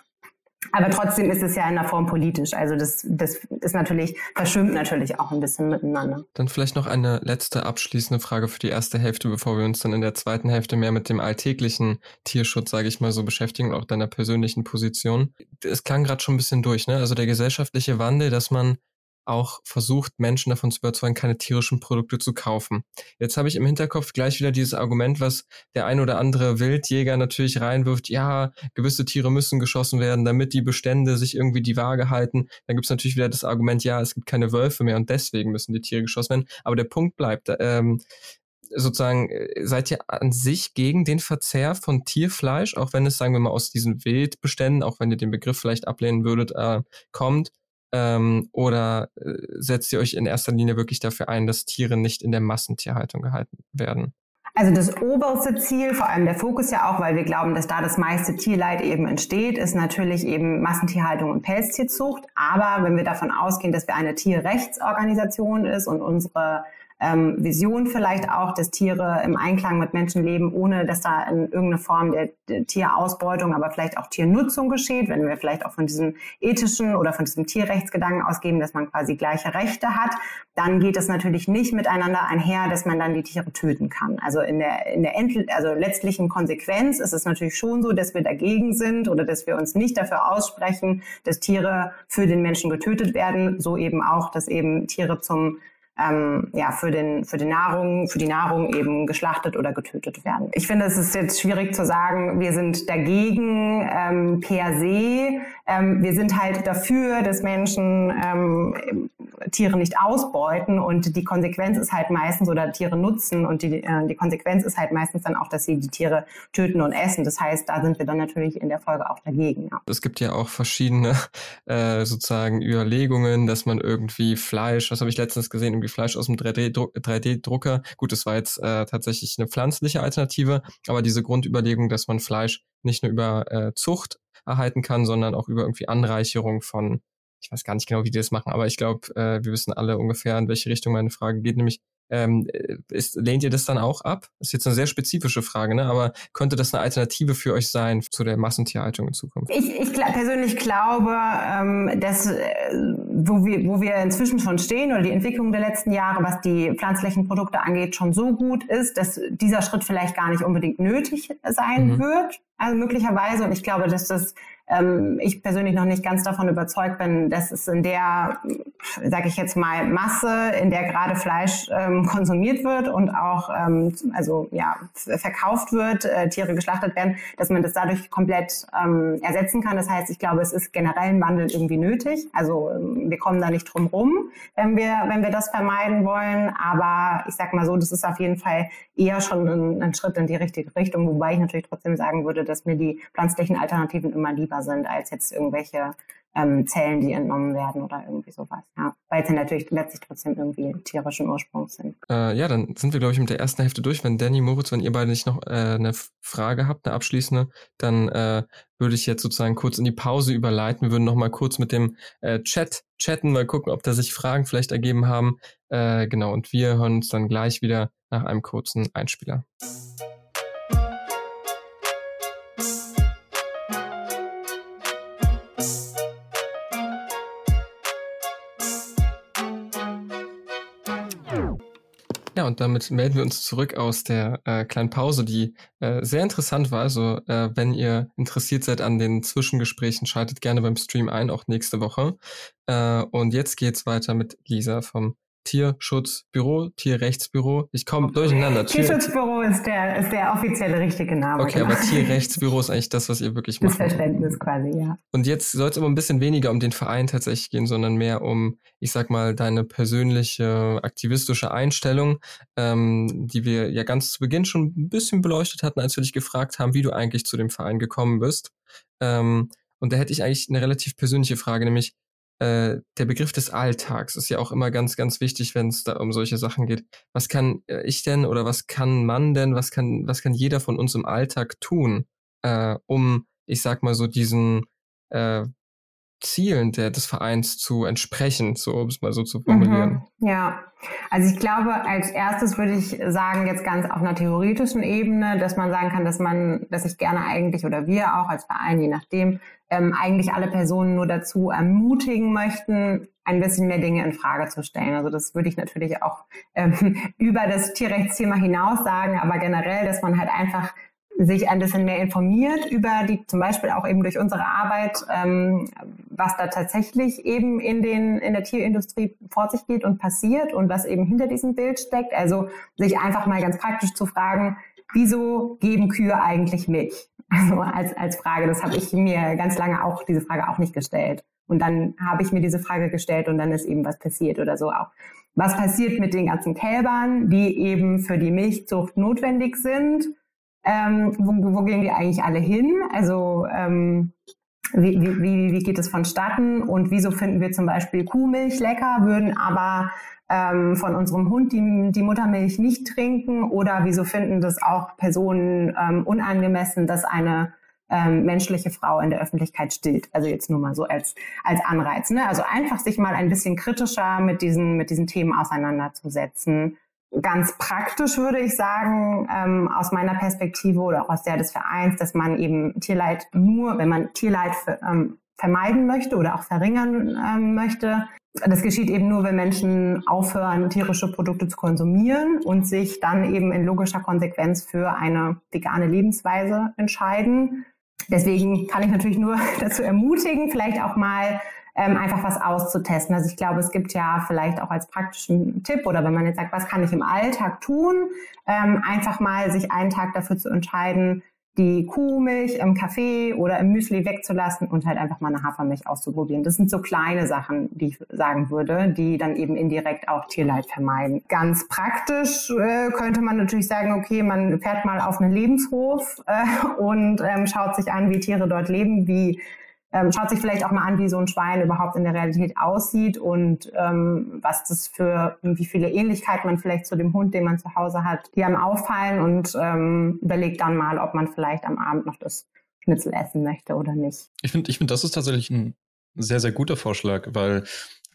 Aber trotzdem ist es ja in der Form politisch. Also das, das ist natürlich, verschwimmt natürlich auch ein bisschen miteinander. Dann vielleicht noch eine letzte abschließende Frage für die erste Hälfte, bevor wir uns dann in der zweiten Hälfte mehr mit dem alltäglichen Tierschutz, sage ich mal so, beschäftigen, auch deiner persönlichen Position. Es klang gerade schon ein bisschen durch, ne? Also der gesellschaftliche Wandel, dass man auch versucht, Menschen davon zu überzeugen, keine tierischen Produkte zu kaufen. Jetzt habe ich im Hinterkopf gleich wieder dieses Argument, was der ein oder andere Wildjäger natürlich reinwirft, ja, gewisse Tiere müssen geschossen werden, damit die Bestände sich irgendwie die Waage halten. Dann gibt es natürlich wieder das Argument, ja, es gibt keine Wölfe mehr und deswegen müssen die Tiere geschossen werden. Aber der Punkt bleibt, ähm, sozusagen, äh, seid ihr an sich gegen den Verzehr von Tierfleisch, auch wenn es, sagen wir mal, aus diesen Wildbeständen, auch wenn ihr den Begriff vielleicht ablehnen würdet, äh, kommt? Ähm, oder äh, setzt ihr euch in erster Linie wirklich dafür ein, dass Tiere nicht in der Massentierhaltung gehalten werden? Also das oberste Ziel, vor allem der Fokus ja auch, weil wir glauben, dass da das meiste Tierleid eben entsteht, ist natürlich eben Massentierhaltung und Pelztierzucht. Aber wenn wir davon ausgehen, dass wir eine Tierrechtsorganisation ist und unsere ähm, Vision vielleicht auch, dass Tiere im Einklang mit Menschen leben, ohne dass da in irgendeine Form der, der Tierausbeutung, aber vielleicht auch Tiernutzung geschieht, wenn wir vielleicht auch von diesem ethischen oder von diesem Tierrechtsgedanken ausgehen, dass man quasi gleiche Rechte hat, dann geht es natürlich nicht miteinander einher, dass man dann die Tiere töten kann. Also in der, in der End also letztlichen Konsequenz ist es natürlich schon so, dass wir dagegen sind oder dass wir uns nicht dafür aussprechen, dass Tiere für den Menschen getötet werden, so eben auch, dass eben Tiere zum ähm, ja, für, den, für, die Nahrung, für die Nahrung eben geschlachtet oder getötet werden. Ich finde, es ist jetzt schwierig zu sagen, wir sind dagegen ähm, per se. Ähm, wir sind halt dafür, dass Menschen ähm, Tiere nicht ausbeuten und die Konsequenz ist halt meistens oder Tiere nutzen und die, äh, die Konsequenz ist halt meistens dann auch, dass sie die Tiere töten und essen. Das heißt, da sind wir dann natürlich in der Folge auch dagegen. Ja. Es gibt ja auch verschiedene [laughs] äh, sozusagen Überlegungen, dass man irgendwie Fleisch, was habe ich letztens gesehen, irgendwie Fleisch aus dem 3D-Drucker. Gut, das war jetzt äh, tatsächlich eine pflanzliche Alternative, aber diese Grundüberlegung, dass man Fleisch nicht nur über äh, Zucht erhalten kann, sondern auch über irgendwie Anreicherung von, ich weiß gar nicht genau, wie die das machen, aber ich glaube, äh, wir wissen alle ungefähr, in welche Richtung meine Frage geht, nämlich ähm, ist, lehnt ihr das dann auch ab? Das ist jetzt eine sehr spezifische Frage, ne? aber könnte das eine Alternative für euch sein zu der Massentierhaltung in Zukunft? Ich, ich persönlich glaube, ähm, dass äh, wo wir, wo wir inzwischen schon stehen oder die Entwicklung der letzten Jahre, was die pflanzlichen Produkte angeht, schon so gut ist, dass dieser Schritt vielleicht gar nicht unbedingt nötig sein mhm. wird. Also möglicherweise. Und ich glaube, dass das ähm, ich persönlich noch nicht ganz davon überzeugt bin, dass es in der, sage ich jetzt mal, Masse, in der gerade Fleisch ähm, konsumiert wird und auch ähm, also ja verkauft wird, äh, Tiere geschlachtet werden, dass man das dadurch komplett ähm, ersetzen kann. Das heißt, ich glaube, es ist generell ein Wandel irgendwie nötig. Also ähm, wir kommen da nicht drum rum, wenn wir wenn wir das vermeiden wollen. Aber ich sag mal so, das ist auf jeden Fall eher schon ein, ein Schritt in die richtige Richtung, wobei ich natürlich trotzdem sagen würde, dass mir die pflanzlichen Alternativen immer lieber sind als jetzt irgendwelche ähm, Zellen, die entnommen werden oder irgendwie sowas. Ja. Weil sie natürlich letztlich trotzdem irgendwie tierischen Ursprungs sind. Äh, ja, dann sind wir, glaube ich, mit der ersten Hälfte durch. Wenn Danny, Moritz, wenn ihr beide nicht noch äh, eine Frage habt, eine abschließende, dann äh, würde ich jetzt sozusagen kurz in die Pause überleiten. Wir würden noch mal kurz mit dem äh, Chat chatten, mal gucken, ob da sich Fragen vielleicht ergeben haben. Äh, genau, und wir hören uns dann gleich wieder nach einem kurzen Einspieler. Ja, und damit melden wir uns zurück aus der äh, kleinen Pause, die äh, sehr interessant war. Also, äh, wenn ihr interessiert seid an den Zwischengesprächen, schaltet gerne beim Stream ein, auch nächste Woche. Äh, und jetzt geht's weiter mit Lisa vom Tierschutzbüro, Tierrechtsbüro. Ich komme durcheinander. Tierschutzbüro ist der, ist der offizielle richtige Name. Okay, genau. aber [laughs] Tierrechtsbüro ist eigentlich das, was ihr wirklich macht. Das Verständnis quasi, ja. Und jetzt soll es aber ein bisschen weniger um den Verein tatsächlich gehen, sondern mehr um, ich sag mal, deine persönliche aktivistische Einstellung, ähm, die wir ja ganz zu Beginn schon ein bisschen beleuchtet hatten, als wir dich gefragt haben, wie du eigentlich zu dem Verein gekommen bist. Ähm, und da hätte ich eigentlich eine relativ persönliche Frage, nämlich äh, der Begriff des Alltags ist ja auch immer ganz, ganz wichtig, wenn es da um solche Sachen geht. Was kann äh, ich denn oder was kann man denn, was kann, was kann jeder von uns im Alltag tun, äh, um, ich sag mal so, diesen äh, Zielen der, des Vereins zu entsprechen, so um es mal so zu formulieren? Mhm, ja, also ich glaube, als erstes würde ich sagen, jetzt ganz auf einer theoretischen Ebene, dass man sagen kann, dass man, dass ich gerne eigentlich oder wir auch als Verein, je nachdem, ähm, eigentlich alle Personen nur dazu ermutigen möchten, ein bisschen mehr Dinge in Frage zu stellen. Also das würde ich natürlich auch ähm, [laughs] über das Tierrechtsthema hinaus sagen, aber generell, dass man halt einfach sich ein bisschen mehr informiert über die, zum Beispiel auch eben durch unsere Arbeit, ähm, was da tatsächlich eben in den, in der Tierindustrie vor sich geht und passiert und was eben hinter diesem Bild steckt. Also sich einfach mal ganz praktisch zu fragen, wieso geben Kühe eigentlich Milch? [laughs] Also als, als Frage, das habe ich mir ganz lange auch, diese Frage auch nicht gestellt. Und dann habe ich mir diese Frage gestellt und dann ist eben was passiert oder so auch. Was passiert mit den ganzen Kälbern, die eben für die Milchzucht notwendig sind? Ähm, wo, wo gehen die eigentlich alle hin? Also ähm, wie, wie, wie geht es vonstatten und wieso finden wir zum Beispiel Kuhmilch lecker, würden aber ähm, von unserem Hund die, die Muttermilch nicht trinken oder wieso finden das auch Personen ähm, unangemessen, dass eine ähm, menschliche Frau in der Öffentlichkeit stillt. Also jetzt nur mal so als, als Anreiz. Ne? Also einfach sich mal ein bisschen kritischer mit diesen, mit diesen Themen auseinanderzusetzen ganz praktisch würde ich sagen, ähm, aus meiner Perspektive oder auch aus der des Vereins, dass man eben Tierleid nur, wenn man Tierleid für, ähm, vermeiden möchte oder auch verringern ähm, möchte. Das geschieht eben nur, wenn Menschen aufhören, tierische Produkte zu konsumieren und sich dann eben in logischer Konsequenz für eine vegane Lebensweise entscheiden. Deswegen kann ich natürlich nur [laughs] dazu ermutigen, vielleicht auch mal ähm, einfach was auszutesten. Also ich glaube, es gibt ja vielleicht auch als praktischen Tipp oder wenn man jetzt sagt, was kann ich im Alltag tun, ähm, einfach mal sich einen Tag dafür zu entscheiden, die Kuhmilch im Kaffee oder im Müsli wegzulassen und halt einfach mal eine Hafermilch auszuprobieren. Das sind so kleine Sachen, die ich sagen würde, die dann eben indirekt auch Tierleid vermeiden. Ganz praktisch äh, könnte man natürlich sagen, okay, man fährt mal auf einen Lebenshof äh, und ähm, schaut sich an, wie Tiere dort leben, wie ähm, schaut sich vielleicht auch mal an, wie so ein Schwein überhaupt in der Realität aussieht und ähm, was das für, wie viele Ähnlichkeiten man vielleicht zu dem Hund, den man zu Hause hat, die einem auffallen und ähm, überlegt dann mal, ob man vielleicht am Abend noch das Schnitzel essen möchte oder nicht. Ich finde, ich finde, das ist tatsächlich ein sehr, sehr guter Vorschlag, weil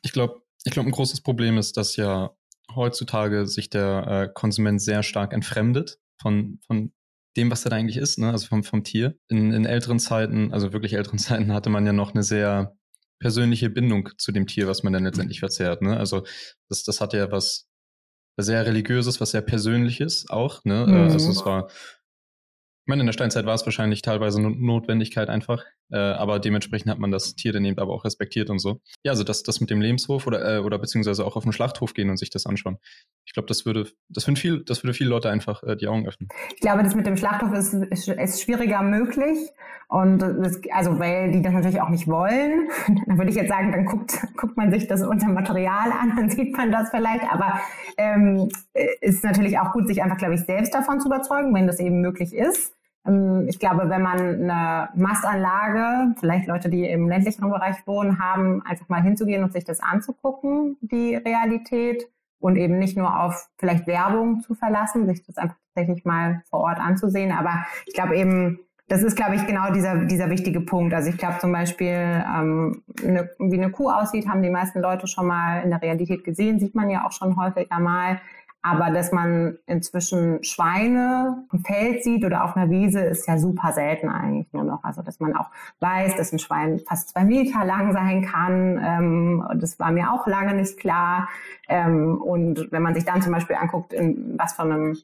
ich glaube, ich glaube, ein großes Problem ist, dass ja heutzutage sich der äh, Konsument sehr stark entfremdet von, von dem, was das eigentlich ist, ne? also vom, vom Tier. In, in älteren Zeiten, also wirklich älteren [laughs] Zeiten, hatte man ja noch eine sehr persönliche Bindung zu dem Tier, was man dann letztendlich verzehrt. Ne? Also das, das hat ja was sehr religiöses, was sehr persönliches auch. Ne? Mhm. Also es war ich meine, in der Steinzeit war es wahrscheinlich teilweise eine Notwendigkeit einfach, äh, aber dementsprechend hat man das Tier dann eben aber auch respektiert und so. Ja, also das, das mit dem Lebenshof oder, äh, oder beziehungsweise auch auf den Schlachthof gehen und sich das anschauen. Ich glaube, das würde, das finde viel, das würde viele Leute einfach äh, die Augen öffnen. Ich glaube, das mit dem Schlachthof ist, ist, ist schwieriger möglich und das, also weil die das natürlich auch nicht wollen. [laughs] dann würde ich jetzt sagen, dann guckt, guckt man sich das unter Material an, [laughs] dann sieht man das vielleicht, aber ähm, ist natürlich auch gut, sich einfach, glaube ich, selbst davon zu überzeugen, wenn das eben möglich ist. Ähm, ich glaube, wenn man eine Massanlage, vielleicht Leute, die im ländlichen Bereich wohnen, haben, einfach mal hinzugehen und sich das anzugucken, die Realität und eben nicht nur auf vielleicht Werbung zu verlassen, sich das einfach tatsächlich mal vor Ort anzusehen. Aber ich glaube eben, das ist, glaube ich, genau dieser, dieser wichtige Punkt. Also ich glaube zum Beispiel, ähm, eine, wie eine Kuh aussieht, haben die meisten Leute schon mal in der Realität gesehen, sieht man ja auch schon häufiger mal. Aber dass man inzwischen Schweine im Feld sieht oder auf einer Wiese, ist ja super selten eigentlich nur noch. Also dass man auch weiß, dass ein Schwein fast zwei Meter lang sein kann. Ähm, das war mir auch lange nicht klar. Ähm, und wenn man sich dann zum Beispiel anguckt, in was von einem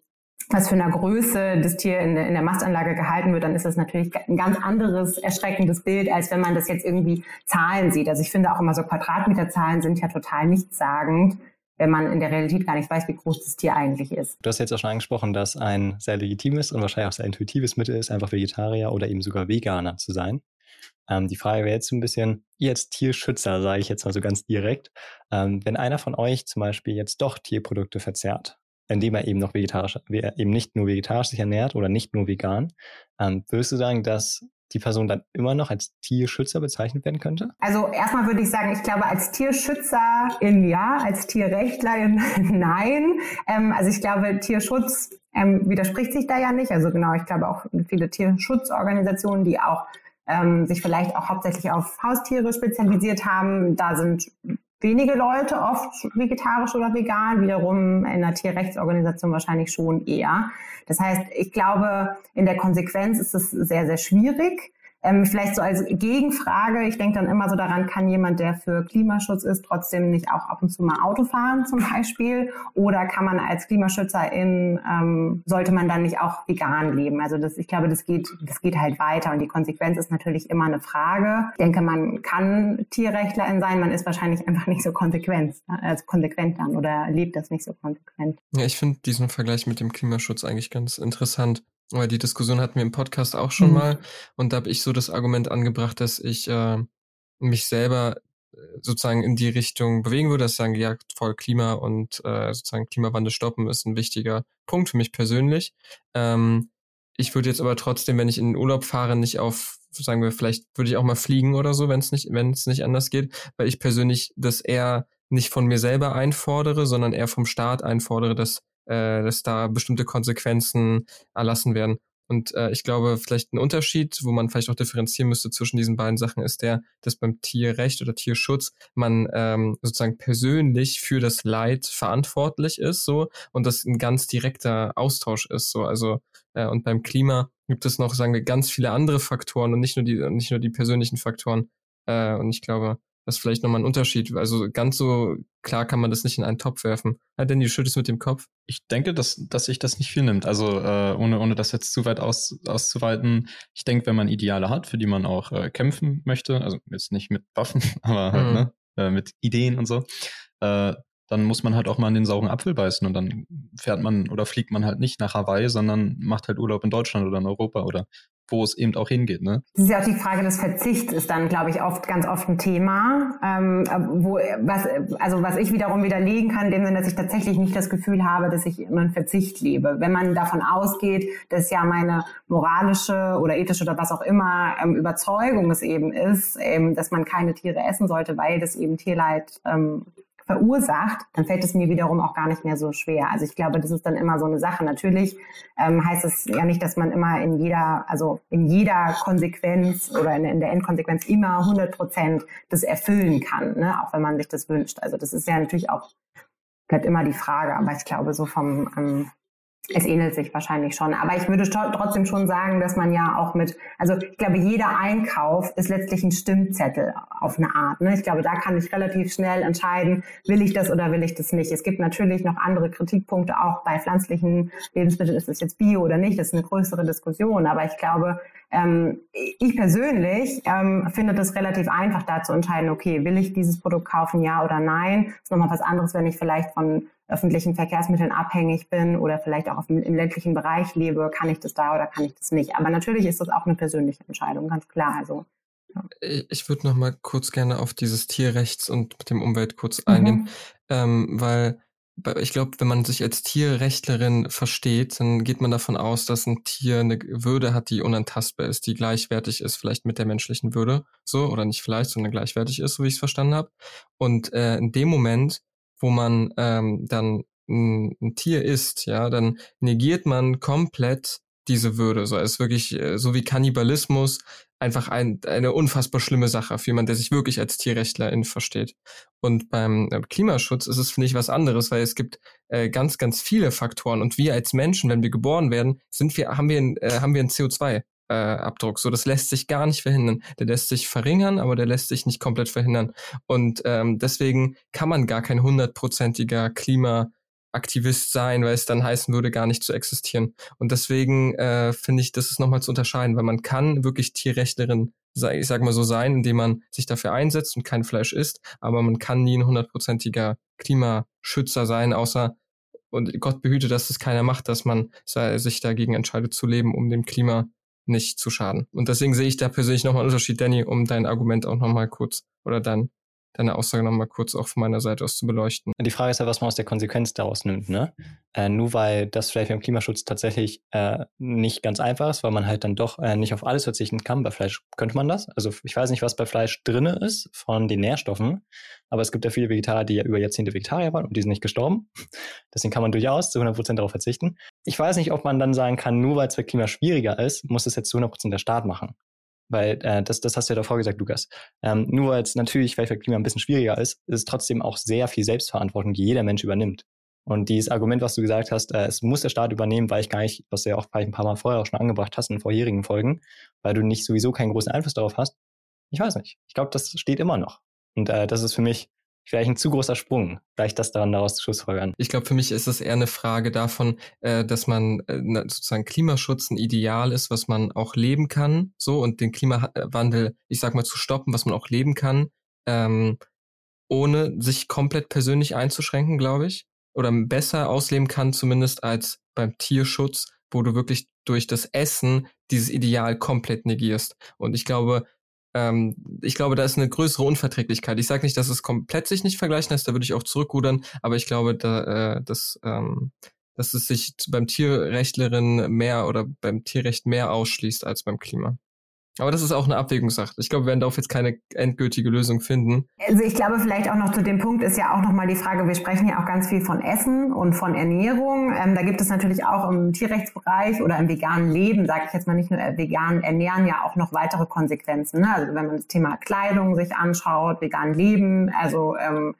was für eine Größe das Tier in in der Mastanlage gehalten wird, dann ist das natürlich ein ganz anderes, erschreckendes Bild, als wenn man das jetzt irgendwie Zahlen sieht. Also ich finde auch immer so Quadratmeterzahlen sind ja total nichtssagend, wenn man in der Realität gar nicht weiß, wie groß das Tier eigentlich ist. Du hast jetzt auch schon angesprochen, dass ein sehr legitimes und wahrscheinlich auch sehr intuitives Mittel ist, einfach Vegetarier oder eben sogar Veganer zu sein. Ähm, die Frage wäre jetzt so ein bisschen, ihr als Tierschützer, sage ich jetzt mal so ganz direkt, ähm, wenn einer von euch zum Beispiel jetzt doch Tierprodukte verzehrt, indem er eben noch vegetarisch, eben nicht nur vegetarisch sich ernährt oder nicht nur vegan. Ähm, würdest du sagen, dass die Person dann immer noch als Tierschützer bezeichnet werden könnte? Also erstmal würde ich sagen, ich glaube als Tierschützerin ja, als Tierrechtlerin [laughs] nein. Ähm, also ich glaube, Tierschutz ähm, widerspricht sich da ja nicht. Also genau, ich glaube auch viele Tierschutzorganisationen, die auch ähm, sich vielleicht auch hauptsächlich auf Haustiere spezialisiert haben, da sind wenige Leute oft vegetarisch oder vegan, wiederum in einer Tierrechtsorganisation wahrscheinlich schon eher. Das heißt, ich glaube, in der Konsequenz ist es sehr, sehr schwierig. Ähm, vielleicht so als Gegenfrage, ich denke dann immer so daran, kann jemand, der für Klimaschutz ist, trotzdem nicht auch ab und zu mal Auto fahren zum Beispiel? Oder kann man als Klimaschützerin, ähm, sollte man dann nicht auch vegan leben? Also das, ich glaube, das geht, das geht halt weiter und die Konsequenz ist natürlich immer eine Frage. Ich denke, man kann Tierrechtlerin sein, man ist wahrscheinlich einfach nicht so konsequent, also konsequent dann oder lebt das nicht so konsequent. Ja, ich finde diesen Vergleich mit dem Klimaschutz eigentlich ganz interessant. Weil die Diskussion hatten wir im Podcast auch schon mhm. mal. Und da habe ich so das Argument angebracht, dass ich äh, mich selber äh, sozusagen in die Richtung bewegen würde, dass ich sagen, ja, voll Klima und äh, sozusagen Klimawandel stoppen ist ein wichtiger Punkt für mich persönlich. Ähm, ich würde jetzt aber trotzdem, wenn ich in den Urlaub fahre, nicht auf, sagen wir, vielleicht würde ich auch mal fliegen oder so, wenn es nicht, wenn es nicht anders geht, weil ich persönlich das eher nicht von mir selber einfordere, sondern eher vom Staat einfordere, dass äh, dass da bestimmte Konsequenzen erlassen werden. Und äh, ich glaube, vielleicht ein Unterschied, wo man vielleicht auch differenzieren müsste zwischen diesen beiden Sachen, ist der, dass beim Tierrecht oder Tierschutz man ähm, sozusagen persönlich für das Leid verantwortlich ist, so und das ein ganz direkter Austausch ist, so also äh, und beim Klima gibt es noch, sagen wir, ganz viele andere Faktoren und nicht nur die nicht nur die persönlichen Faktoren. Äh, und ich glaube, das ist vielleicht nochmal ein Unterschied. Also ganz so klar kann man das nicht in einen Topf werfen. Ja, denn du schüttest mit dem Kopf. Ich denke, dass, dass sich das nicht viel nimmt. Also äh, ohne, ohne das jetzt zu weit aus, auszuweiten. Ich denke, wenn man Ideale hat, für die man auch äh, kämpfen möchte, also jetzt nicht mit Waffen, [laughs] aber halt, mhm. ne, äh, mit Ideen und so, äh, dann muss man halt auch mal in den sauren Apfel beißen und dann fährt man oder fliegt man halt nicht nach Hawaii, sondern macht halt Urlaub in Deutschland oder in Europa oder wo es eben auch hingeht. Ne? Das ist ja auch die Frage des Verzichts ist dann, glaube ich, oft ganz oft ein Thema, ähm, wo was also was ich wiederum widerlegen kann, in dem Sinne, dass ich tatsächlich nicht das Gefühl habe, dass ich immer einen Verzicht lebe. Wenn man davon ausgeht, dass ja meine moralische oder ethische oder was auch immer ähm, Überzeugung es eben ist, ähm, dass man keine Tiere essen sollte, weil das eben Tierleid ähm, verursacht, dann fällt es mir wiederum auch gar nicht mehr so schwer. Also ich glaube, das ist dann immer so eine Sache. Natürlich ähm, heißt es ja nicht, dass man immer in jeder, also in jeder Konsequenz oder in, in der Endkonsequenz immer 100 Prozent das erfüllen kann, ne? auch wenn man sich das wünscht. Also das ist ja natürlich auch bleibt immer die Frage, aber ich glaube, so vom ähm, es ähnelt sich wahrscheinlich schon. Aber ich würde trotzdem schon sagen, dass man ja auch mit, also ich glaube, jeder Einkauf ist letztlich ein Stimmzettel auf eine Art. Ne? Ich glaube, da kann ich relativ schnell entscheiden, will ich das oder will ich das nicht. Es gibt natürlich noch andere Kritikpunkte, auch bei pflanzlichen Lebensmitteln, ist es jetzt Bio oder nicht, das ist eine größere Diskussion. Aber ich glaube, ähm, ich persönlich ähm, finde das relativ einfach, da zu entscheiden, okay, will ich dieses Produkt kaufen, ja oder nein. Das ist nochmal was anderes, wenn ich vielleicht von öffentlichen Verkehrsmitteln abhängig bin oder vielleicht auch im, im ländlichen Bereich lebe, kann ich das da oder kann ich das nicht. Aber natürlich ist das auch eine persönliche Entscheidung, ganz klar. Also ich würde noch mal kurz gerne auf dieses Tierrechts und mit dem Umwelt kurz eingehen, mhm. ähm, weil ich glaube, wenn man sich als Tierrechtlerin versteht, dann geht man davon aus, dass ein Tier eine Würde hat, die unantastbar ist, die gleichwertig ist, vielleicht mit der menschlichen Würde, so oder nicht vielleicht, sondern gleichwertig ist, so wie ich es verstanden habe. Und äh, in dem Moment wo man ähm, dann ein, ein Tier isst, ja, dann negiert man komplett diese Würde. So, es ist wirklich äh, so wie Kannibalismus einfach ein, eine unfassbar schlimme Sache für jemanden, der sich wirklich als Tierrechtlerin versteht. Und beim äh, Klimaschutz ist es, finde ich, was anderes, weil es gibt äh, ganz, ganz viele Faktoren. Und wir als Menschen, wenn wir geboren werden, sind wir, haben wir, äh, haben wir einen CO2 äh, Abdruck. So, das lässt sich gar nicht verhindern. Der lässt sich verringern, aber der lässt sich nicht komplett verhindern. Und ähm, deswegen kann man gar kein hundertprozentiger Klimaaktivist sein, weil es dann heißen würde, gar nicht zu existieren. Und deswegen äh, finde ich, das ist nochmal zu unterscheiden, weil man kann wirklich Tierrechtlerin, ich sag mal so sein, indem man sich dafür einsetzt und kein Fleisch isst, aber man kann nie ein hundertprozentiger Klimaschützer sein, außer und Gott behüte, dass es keiner macht, dass man sich dagegen entscheidet zu leben, um dem Klima nicht zu schaden. Und deswegen sehe ich da persönlich nochmal einen Unterschied, Danny, um dein Argument auch nochmal kurz oder dann deine Aussage nochmal kurz auch von meiner Seite aus zu beleuchten. Die Frage ist ja, was man aus der Konsequenz daraus nimmt, ne? Äh, nur weil das vielleicht beim Klimaschutz tatsächlich äh, nicht ganz einfach ist, weil man halt dann doch äh, nicht auf alles verzichten kann. Bei Fleisch könnte man das. Also ich weiß nicht, was bei Fleisch drinne ist von den Nährstoffen, aber es gibt ja viele Vegetarier, die ja über Jahrzehnte Vegetarier waren und die sind nicht gestorben. [laughs] Deswegen kann man durchaus zu 100% darauf verzichten. Ich weiß nicht, ob man dann sagen kann, nur weil es bei Klima schwieriger ist, muss es jetzt zu 100% der Staat machen. Weil äh, das, das hast du ja davor gesagt, Lukas. Ähm, nur weil es natürlich vielleicht für Klima ein bisschen schwieriger ist, ist es trotzdem auch sehr viel Selbstverantwortung, die jeder Mensch übernimmt. Und dieses Argument, was du gesagt hast, äh, es muss der Staat übernehmen, weil ich gar nicht, was du ja auch ein paar Mal vorher auch schon angebracht hast in vorherigen Folgen, weil du nicht sowieso keinen großen Einfluss darauf hast. Ich weiß nicht. Ich glaube, das steht immer noch. Und äh, das ist für mich vielleicht ein zu großer Sprung, vielleicht das daran daraus zu schlussfolgern. Ich glaube, für mich ist es eher eine Frage davon, äh, dass man äh, sozusagen Klimaschutz ein Ideal ist, was man auch leben kann, so und den Klimawandel, ich sag mal, zu stoppen, was man auch leben kann, ähm, ohne sich komplett persönlich einzuschränken, glaube ich, oder besser ausleben kann, zumindest als beim Tierschutz, wo du wirklich durch das Essen dieses Ideal komplett negierst. Und ich glaube, ähm, ich glaube, da ist eine größere Unverträglichkeit. Ich sage nicht, dass es komplett sich nicht vergleichen lässt, da würde ich auch zurückrudern, aber ich glaube, da, äh, dass, ähm, dass es sich beim Tierrechtlerin mehr oder beim Tierrecht mehr ausschließt als beim Klima. Aber das ist auch eine Abwägungssache. Ich glaube, wir werden darauf jetzt keine endgültige Lösung finden. Also ich glaube, vielleicht auch noch zu dem Punkt ist ja auch nochmal die Frage, wir sprechen ja auch ganz viel von Essen und von Ernährung. Ähm, da gibt es natürlich auch im Tierrechtsbereich oder im veganen Leben, sage ich jetzt mal nicht nur äh, vegan ernähren, ja auch noch weitere Konsequenzen. Ne? Also wenn man das Thema Kleidung sich anschaut, vegan leben, also ähm,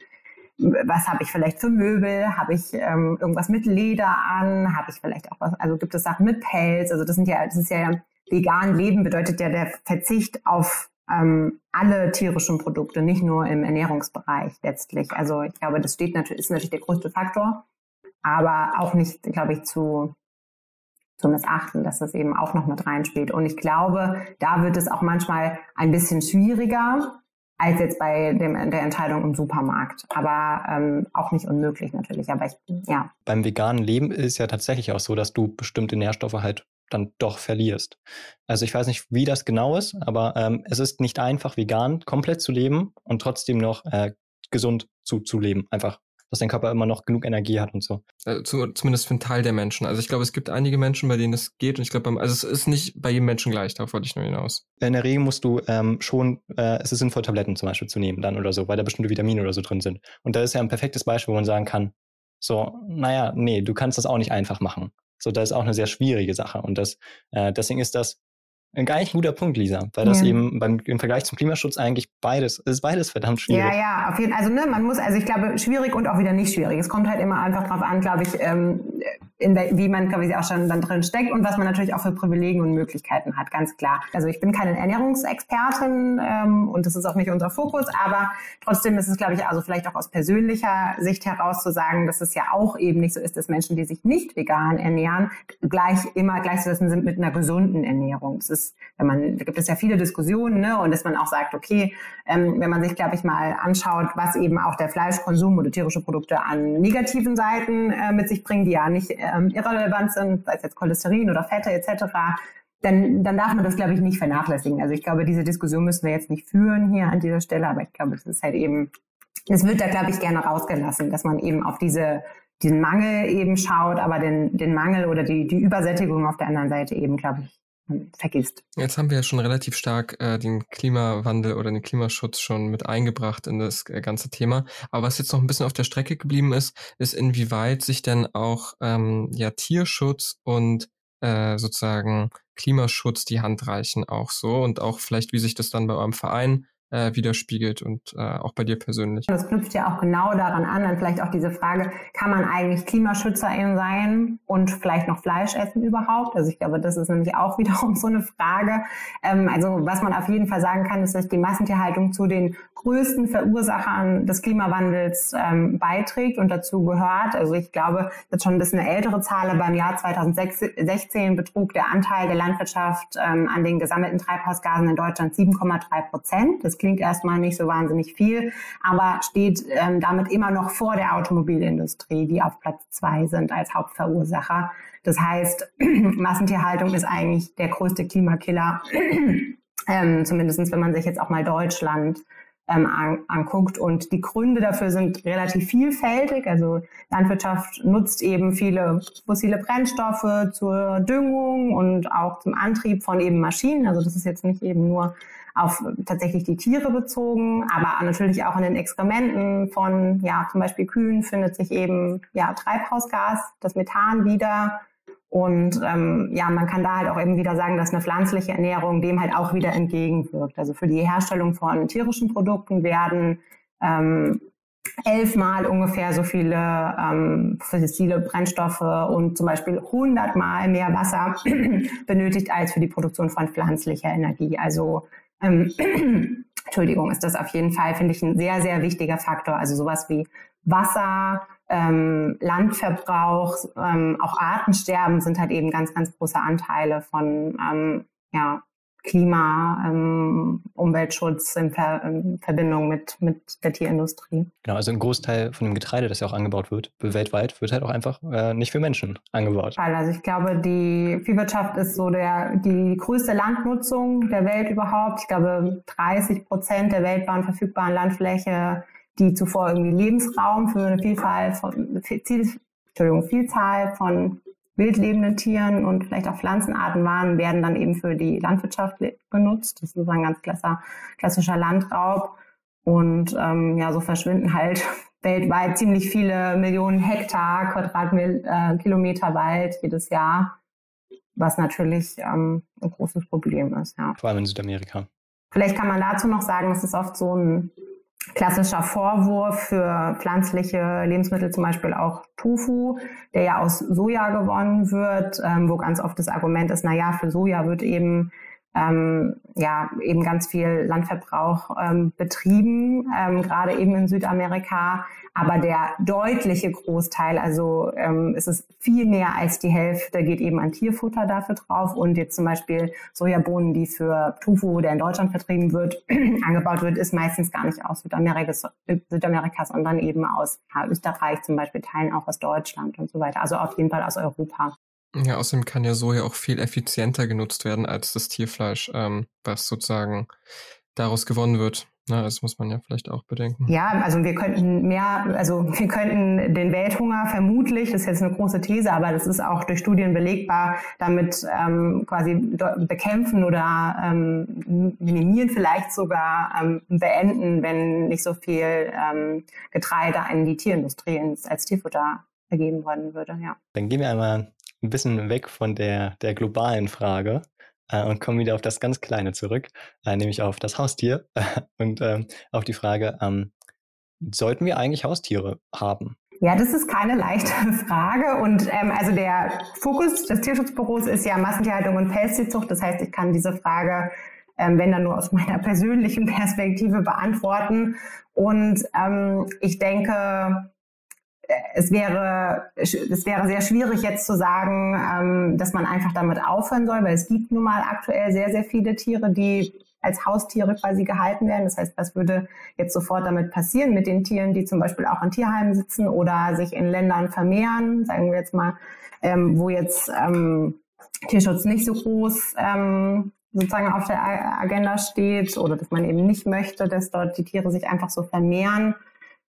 was habe ich vielleicht für Möbel? Habe ich ähm, irgendwas mit Leder an? Habe ich vielleicht auch was, also gibt es Sachen mit Pelz? Also das sind ja, das ist ja vegan leben bedeutet ja der Verzicht auf ähm, alle tierischen Produkte, nicht nur im Ernährungsbereich letztlich. Also ich glaube, das steht natürlich, ist natürlich der größte Faktor, aber auch nicht, glaube ich, zu, zu missachten, dass das eben auch noch mit reinspielt. Und ich glaube, da wird es auch manchmal ein bisschen schwieriger als jetzt bei dem, der Entscheidung im Supermarkt. Aber ähm, auch nicht unmöglich natürlich. Aber ich, ja. Beim veganen Leben ist ja tatsächlich auch so, dass du bestimmte Nährstoffe halt dann doch verlierst. Also ich weiß nicht, wie das genau ist, aber ähm, es ist nicht einfach, vegan komplett zu leben und trotzdem noch äh, gesund zu, zu leben. Einfach, dass dein Körper immer noch genug Energie hat und so. Also zu, zumindest für einen Teil der Menschen. Also ich glaube, es gibt einige Menschen, bei denen es geht und ich glaube, also es ist nicht bei jedem Menschen gleich, darauf wollte ich nur hinaus. In der Regel musst du ähm, schon, äh, es ist sinnvoll, Tabletten zum Beispiel zu nehmen dann oder so, weil da bestimmte Vitamine oder so drin sind. Und da ist ja ein perfektes Beispiel, wo man sagen kann, so, naja, nee, du kannst das auch nicht einfach machen. So, das ist auch eine sehr schwierige Sache. Und das, äh, deswegen ist das ein gar nicht guter Punkt, Lisa, weil das ja. eben beim, im Vergleich zum Klimaschutz eigentlich beides, ist beides verdammt schwierig. Ja, ja, auf jeden Fall. Also, ne, man muss, also ich glaube, schwierig und auch wieder nicht schwierig. Es kommt halt immer einfach drauf an, glaube ich, ähm, in der, wie man, ich, auch schon dann drin steckt und was man natürlich auch für Privilegien und Möglichkeiten hat, ganz klar. Also ich bin keine Ernährungsexpertin ähm, und das ist auch nicht unser Fokus, aber trotzdem ist es, glaube ich, also vielleicht auch aus persönlicher Sicht heraus zu sagen, dass es ja auch eben nicht so ist, dass Menschen, die sich nicht vegan ernähren, gleich immer gleichzusetzen sind mit einer gesunden Ernährung. Das ist, wenn man, da gibt es ja viele Diskussionen, ne, und dass man auch sagt, okay, ähm, wenn man sich, glaube ich, mal anschaut, was eben auch der Fleischkonsum oder tierische Produkte an negativen Seiten äh, mit sich bringen, die ja nicht äh, ähm, irrelevant sind, sei es jetzt Cholesterin oder Fette etc., dann, dann darf man das, glaube ich, nicht vernachlässigen. Also ich glaube, diese Diskussion müssen wir jetzt nicht führen hier an dieser Stelle, aber ich glaube, es ist halt eben, es wird da, glaube ich, gerne rausgelassen, dass man eben auf diese, diesen Mangel eben schaut, aber den, den Mangel oder die, die Übersättigung auf der anderen Seite eben, glaube ich, vergisst. Jetzt haben wir ja schon relativ stark äh, den Klimawandel oder den Klimaschutz schon mit eingebracht in das äh, ganze Thema. Aber was jetzt noch ein bisschen auf der Strecke geblieben ist, ist inwieweit sich denn auch ähm, ja Tierschutz und äh, sozusagen Klimaschutz die Hand reichen auch so und auch vielleicht, wie sich das dann bei eurem Verein äh, widerspiegelt und äh, auch bei dir persönlich. Das knüpft ja auch genau daran an, dann vielleicht auch diese Frage, kann man eigentlich Klimaschützerin sein und vielleicht noch Fleisch essen überhaupt? Also ich glaube, das ist nämlich auch [laughs] wiederum so eine Frage. Ähm, also was man auf jeden Fall sagen kann, ist, dass die Massentierhaltung zu den größten Verursachern des Klimawandels ähm, beiträgt und dazu gehört. Also ich glaube, das ist schon ein bisschen eine ältere Zahl, aber im Jahr 2016 betrug der Anteil der Landwirtschaft ähm, an den gesammelten Treibhausgasen in Deutschland 7,3 Prozent. Das klingt erstmal nicht so wahnsinnig viel, aber steht ähm, damit immer noch vor der Automobilindustrie, die auf Platz zwei sind als Hauptverursacher. Das heißt, [clears throat] Massentierhaltung ist eigentlich der größte Klimakiller, [clears throat] ähm, zumindest wenn man sich jetzt auch mal Deutschland ähm, an, anguckt. Und die Gründe dafür sind relativ vielfältig. Also Landwirtschaft nutzt eben viele fossile Brennstoffe zur Düngung und auch zum Antrieb von eben Maschinen. Also das ist jetzt nicht eben nur auf tatsächlich die Tiere bezogen, aber natürlich auch in den Exkrementen von, ja, zum Beispiel Kühen findet sich eben, ja, Treibhausgas, das Methan wieder. Und ähm, ja, man kann da halt auch eben wieder sagen, dass eine pflanzliche Ernährung dem halt auch wieder entgegenwirkt. Also für die Herstellung von tierischen Produkten werden ähm, elfmal ungefähr so viele ähm, fossile Brennstoffe und zum Beispiel hundertmal mehr Wasser [clears throat] benötigt als für die Produktion von pflanzlicher Energie. Also ähm, [clears throat] Entschuldigung, ist das auf jeden Fall, finde ich, ein sehr, sehr wichtiger Faktor. Also sowas wie Wasser, ähm, Landverbrauch, ähm, auch Artensterben sind halt eben ganz, ganz große Anteile von ähm, ja, Klima, ähm, Umweltschutz in, Ver in, Verbindung mit, mit der Tierindustrie. Genau, also ein Großteil von dem Getreide, das ja auch angebaut wird, weltweit, wird halt auch einfach äh, nicht für Menschen angebaut. Also ich glaube, die Viehwirtschaft ist so der, die größte Landnutzung der Welt überhaupt. Ich glaube, 30 Prozent der weltweiten verfügbaren Landfläche, die zuvor irgendwie Lebensraum für eine Vielfalt von, Vielzahl von wildlebenden Tieren und vielleicht auch Pflanzenarten waren, werden dann eben für die Landwirtschaft genutzt. Das ist ein ganz klassischer, klassischer Landraub. Und ähm, ja, so verschwinden halt [laughs] weltweit ziemlich viele Millionen Hektar, Quadratkilometer äh, Wald jedes Jahr, was natürlich ähm, ein großes Problem ist. Ja. Vor allem in Südamerika. Vielleicht kann man dazu noch sagen, es ist oft so ein klassischer Vorwurf für pflanzliche Lebensmittel, zum Beispiel auch Tofu, der ja aus Soja gewonnen wird, ähm, wo ganz oft das Argument ist, na ja, für Soja wird eben ähm, ja eben ganz viel Landverbrauch ähm, betrieben, ähm, gerade eben in Südamerika. Aber der deutliche Großteil, also ähm, es ist viel mehr als die Hälfte, geht eben an Tierfutter dafür drauf. Und jetzt zum Beispiel Sojabohnen, die für Tofu, der in Deutschland vertrieben wird, [clears throat] angebaut wird, ist meistens gar nicht aus Südamerika, Südamerika sondern eben aus Österreich zum Beispiel, Teilen auch aus Deutschland und so weiter. Also auf jeden Fall aus Europa. Ja, außerdem kann ja Soja auch viel effizienter genutzt werden als das Tierfleisch, ähm, was sozusagen daraus gewonnen wird. Na, das muss man ja vielleicht auch bedenken. Ja, also wir könnten mehr, also wir könnten den Welthunger vermutlich, das ist jetzt eine große These, aber das ist auch durch Studien belegbar, damit ähm, quasi bekämpfen oder ähm, minimieren, vielleicht sogar ähm, beenden, wenn nicht so viel ähm, Getreide in die Tierindustrie als Tierfutter vergeben worden würde. Ja. Dann gehen wir einmal ein bisschen weg von der, der globalen Frage äh, und kommen wieder auf das ganz Kleine zurück, äh, nämlich auf das Haustier [laughs] und ähm, auf die Frage, ähm, sollten wir eigentlich Haustiere haben? Ja, das ist keine leichte [laughs] Frage. Und ähm, also der Fokus des Tierschutzbüros ist ja Massentierhaltung und Pelztierzucht. Das heißt, ich kann diese Frage, ähm, wenn dann nur aus [laughs] meiner persönlichen Perspektive beantworten. Und ähm, ich denke, es wäre, es wäre sehr schwierig jetzt zu sagen, ähm, dass man einfach damit aufhören soll, weil es gibt nun mal aktuell sehr, sehr viele Tiere, die als Haustiere quasi gehalten werden. Das heißt, was würde jetzt sofort damit passieren mit den Tieren, die zum Beispiel auch in Tierheimen sitzen oder sich in Ländern vermehren, sagen wir jetzt mal, ähm, wo jetzt ähm, Tierschutz nicht so groß ähm, sozusagen auf der Agenda steht oder dass man eben nicht möchte, dass dort die Tiere sich einfach so vermehren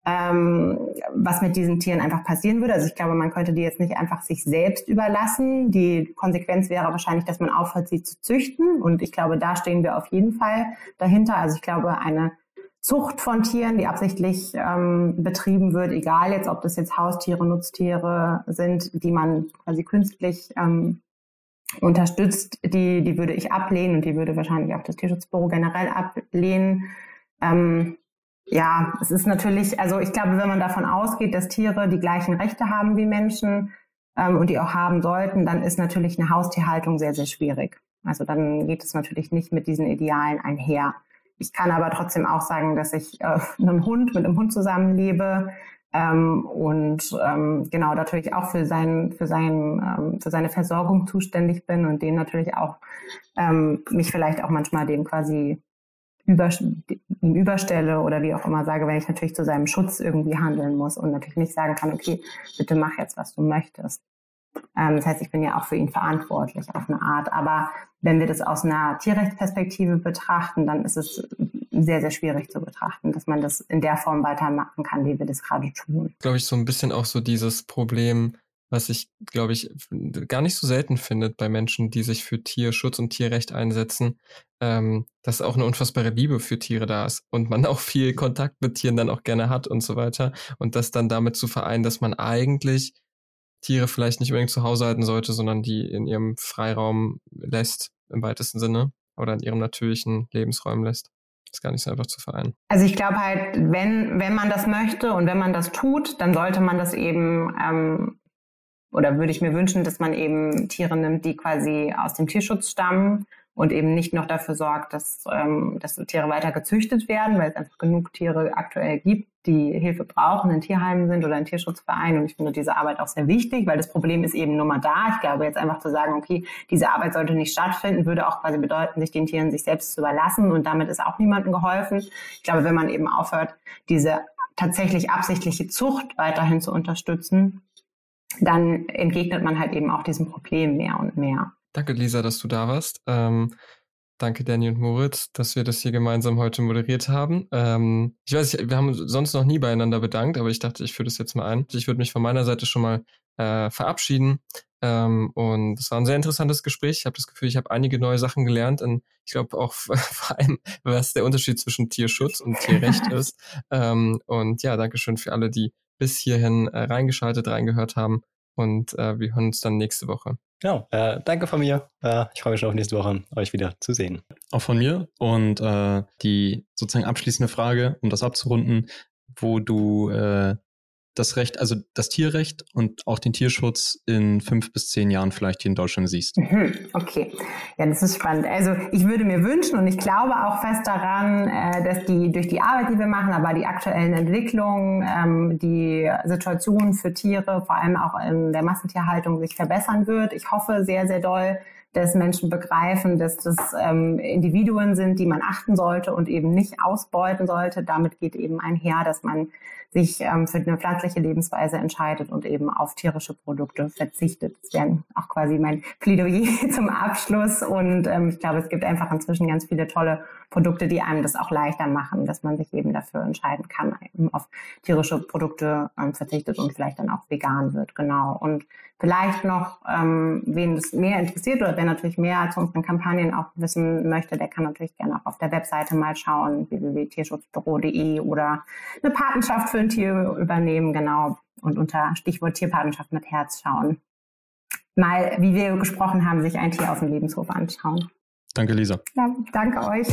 ähm, was mit diesen Tieren einfach passieren würde. Also ich glaube, man könnte die jetzt nicht einfach sich selbst überlassen. Die Konsequenz wäre wahrscheinlich, dass man aufhört, sie zu züchten. Und ich glaube, da stehen wir auf jeden Fall dahinter. Also ich glaube, eine Zucht von Tieren, die absichtlich ähm, betrieben wird, egal jetzt, ob das jetzt Haustiere, Nutztiere sind, die man quasi künstlich ähm, unterstützt, die, die würde ich ablehnen und die würde wahrscheinlich auch das Tierschutzbüro generell ablehnen. Ähm, ja, es ist natürlich, also ich glaube, wenn man davon ausgeht, dass Tiere die gleichen Rechte haben wie Menschen ähm, und die auch haben sollten, dann ist natürlich eine Haustierhaltung sehr, sehr schwierig. Also dann geht es natürlich nicht mit diesen Idealen einher. Ich kann aber trotzdem auch sagen, dass ich äh, [laughs] einen Hund mit einem Hund zusammenlebe ähm, und ähm, genau natürlich auch für sein für sein ähm, für seine Versorgung zuständig bin und den natürlich auch ähm, mich vielleicht auch manchmal dem quasi über, überstelle oder wie auch immer sage, wenn ich natürlich zu seinem Schutz irgendwie handeln muss und natürlich nicht sagen kann, okay, bitte mach jetzt, was du möchtest. Ähm, das heißt, ich bin ja auch für ihn verantwortlich auf eine Art. Aber wenn wir das aus einer Tierrechtsperspektive betrachten, dann ist es sehr, sehr schwierig zu betrachten, dass man das in der Form weitermachen kann, wie wir das gerade tun. Glaube ich, so ein bisschen auch so dieses Problem, was ich, glaube ich, gar nicht so selten findet bei Menschen, die sich für Tierschutz und Tierrecht einsetzen, ähm, dass auch eine unfassbare Liebe für Tiere da ist und man [laughs] auch viel Kontakt mit Tieren dann auch gerne hat und so weiter. Und das dann damit zu vereinen, dass man eigentlich Tiere vielleicht nicht unbedingt zu Hause halten sollte, sondern die in ihrem Freiraum lässt, im weitesten Sinne, oder in ihrem natürlichen Lebensraum lässt. Ist gar nicht so einfach zu vereinen. Also ich glaube halt, wenn, wenn man das möchte und wenn man das tut, dann sollte man das eben, ähm, oder würde ich mir wünschen, dass man eben Tiere nimmt, die quasi aus dem Tierschutz stammen und eben nicht noch dafür sorgt, dass, ähm, dass Tiere weiter gezüchtet werden, weil es einfach genug Tiere aktuell gibt, die Hilfe brauchen, in Tierheimen sind oder in Tierschutzvereinen. Und ich finde diese Arbeit auch sehr wichtig, weil das Problem ist eben nur mal da. Ich glaube, jetzt einfach zu sagen, okay, diese Arbeit sollte nicht stattfinden, würde auch quasi bedeuten, sich den Tieren sich selbst zu überlassen. Und damit ist auch niemandem geholfen. Ich glaube, wenn man eben aufhört, diese tatsächlich absichtliche Zucht weiterhin zu unterstützen, dann entgegnet man halt eben auch diesem Problem mehr und mehr. Danke, Lisa, dass du da warst. Ähm, danke, Danny und Moritz, dass wir das hier gemeinsam heute moderiert haben. Ähm, ich weiß, wir haben uns sonst noch nie beieinander bedankt, aber ich dachte, ich führe das jetzt mal ein. Ich würde mich von meiner Seite schon mal äh, verabschieden. Ähm, und es war ein sehr interessantes Gespräch. Ich habe das Gefühl, ich habe einige neue Sachen gelernt. Und ich glaube auch [laughs] vor allem, was der Unterschied zwischen Tierschutz und Tierrecht [laughs] ist. Ähm, und ja, Dankeschön für alle, die bis hierhin äh, reingeschaltet, reingehört haben. Und äh, wir hören uns dann nächste Woche. Genau, äh, danke von mir. Äh, ich freue mich schon auf nächste Woche, euch wieder zu sehen. Auch von mir. Und äh, die sozusagen abschließende Frage, um das abzurunden, wo du äh, das Recht, also das Tierrecht und auch den Tierschutz in fünf bis zehn Jahren vielleicht hier in Deutschland siehst? Mhm, okay, ja, das ist spannend. Also ich würde mir wünschen und ich glaube auch fest daran, äh, dass die durch die Arbeit, die wir machen, aber die aktuellen Entwicklungen, ähm, die Situation für Tiere, vor allem auch in der Massentierhaltung, sich verbessern wird. Ich hoffe sehr, sehr doll, dass Menschen begreifen, dass das ähm, Individuen sind, die man achten sollte und eben nicht ausbeuten sollte. Damit geht eben einher, dass man sich ähm, für eine pflanzliche Lebensweise entscheidet und eben auf tierische Produkte verzichtet. Das wäre auch quasi mein Plädoyer [laughs] zum Abschluss. Und ähm, ich glaube, es gibt einfach inzwischen ganz viele tolle Produkte, die einem das auch leichter machen, dass man sich eben dafür entscheiden kann, eben auf tierische Produkte ähm, verzichtet und vielleicht dann auch vegan wird. Genau. Und vielleicht noch, ähm, wen das mehr interessiert oder wer natürlich mehr zu unseren Kampagnen auch wissen möchte, der kann natürlich gerne auch auf der Webseite mal schauen, www.tierschutzbüro.de oder eine Patenschaft für ein Tier übernehmen, genau. Und unter Stichwort Tierpatenschaft mit Herz schauen. Mal, wie wir gesprochen haben, sich ein Tier auf dem Lebenshof anschauen. Danke, Lisa. Ja, danke euch.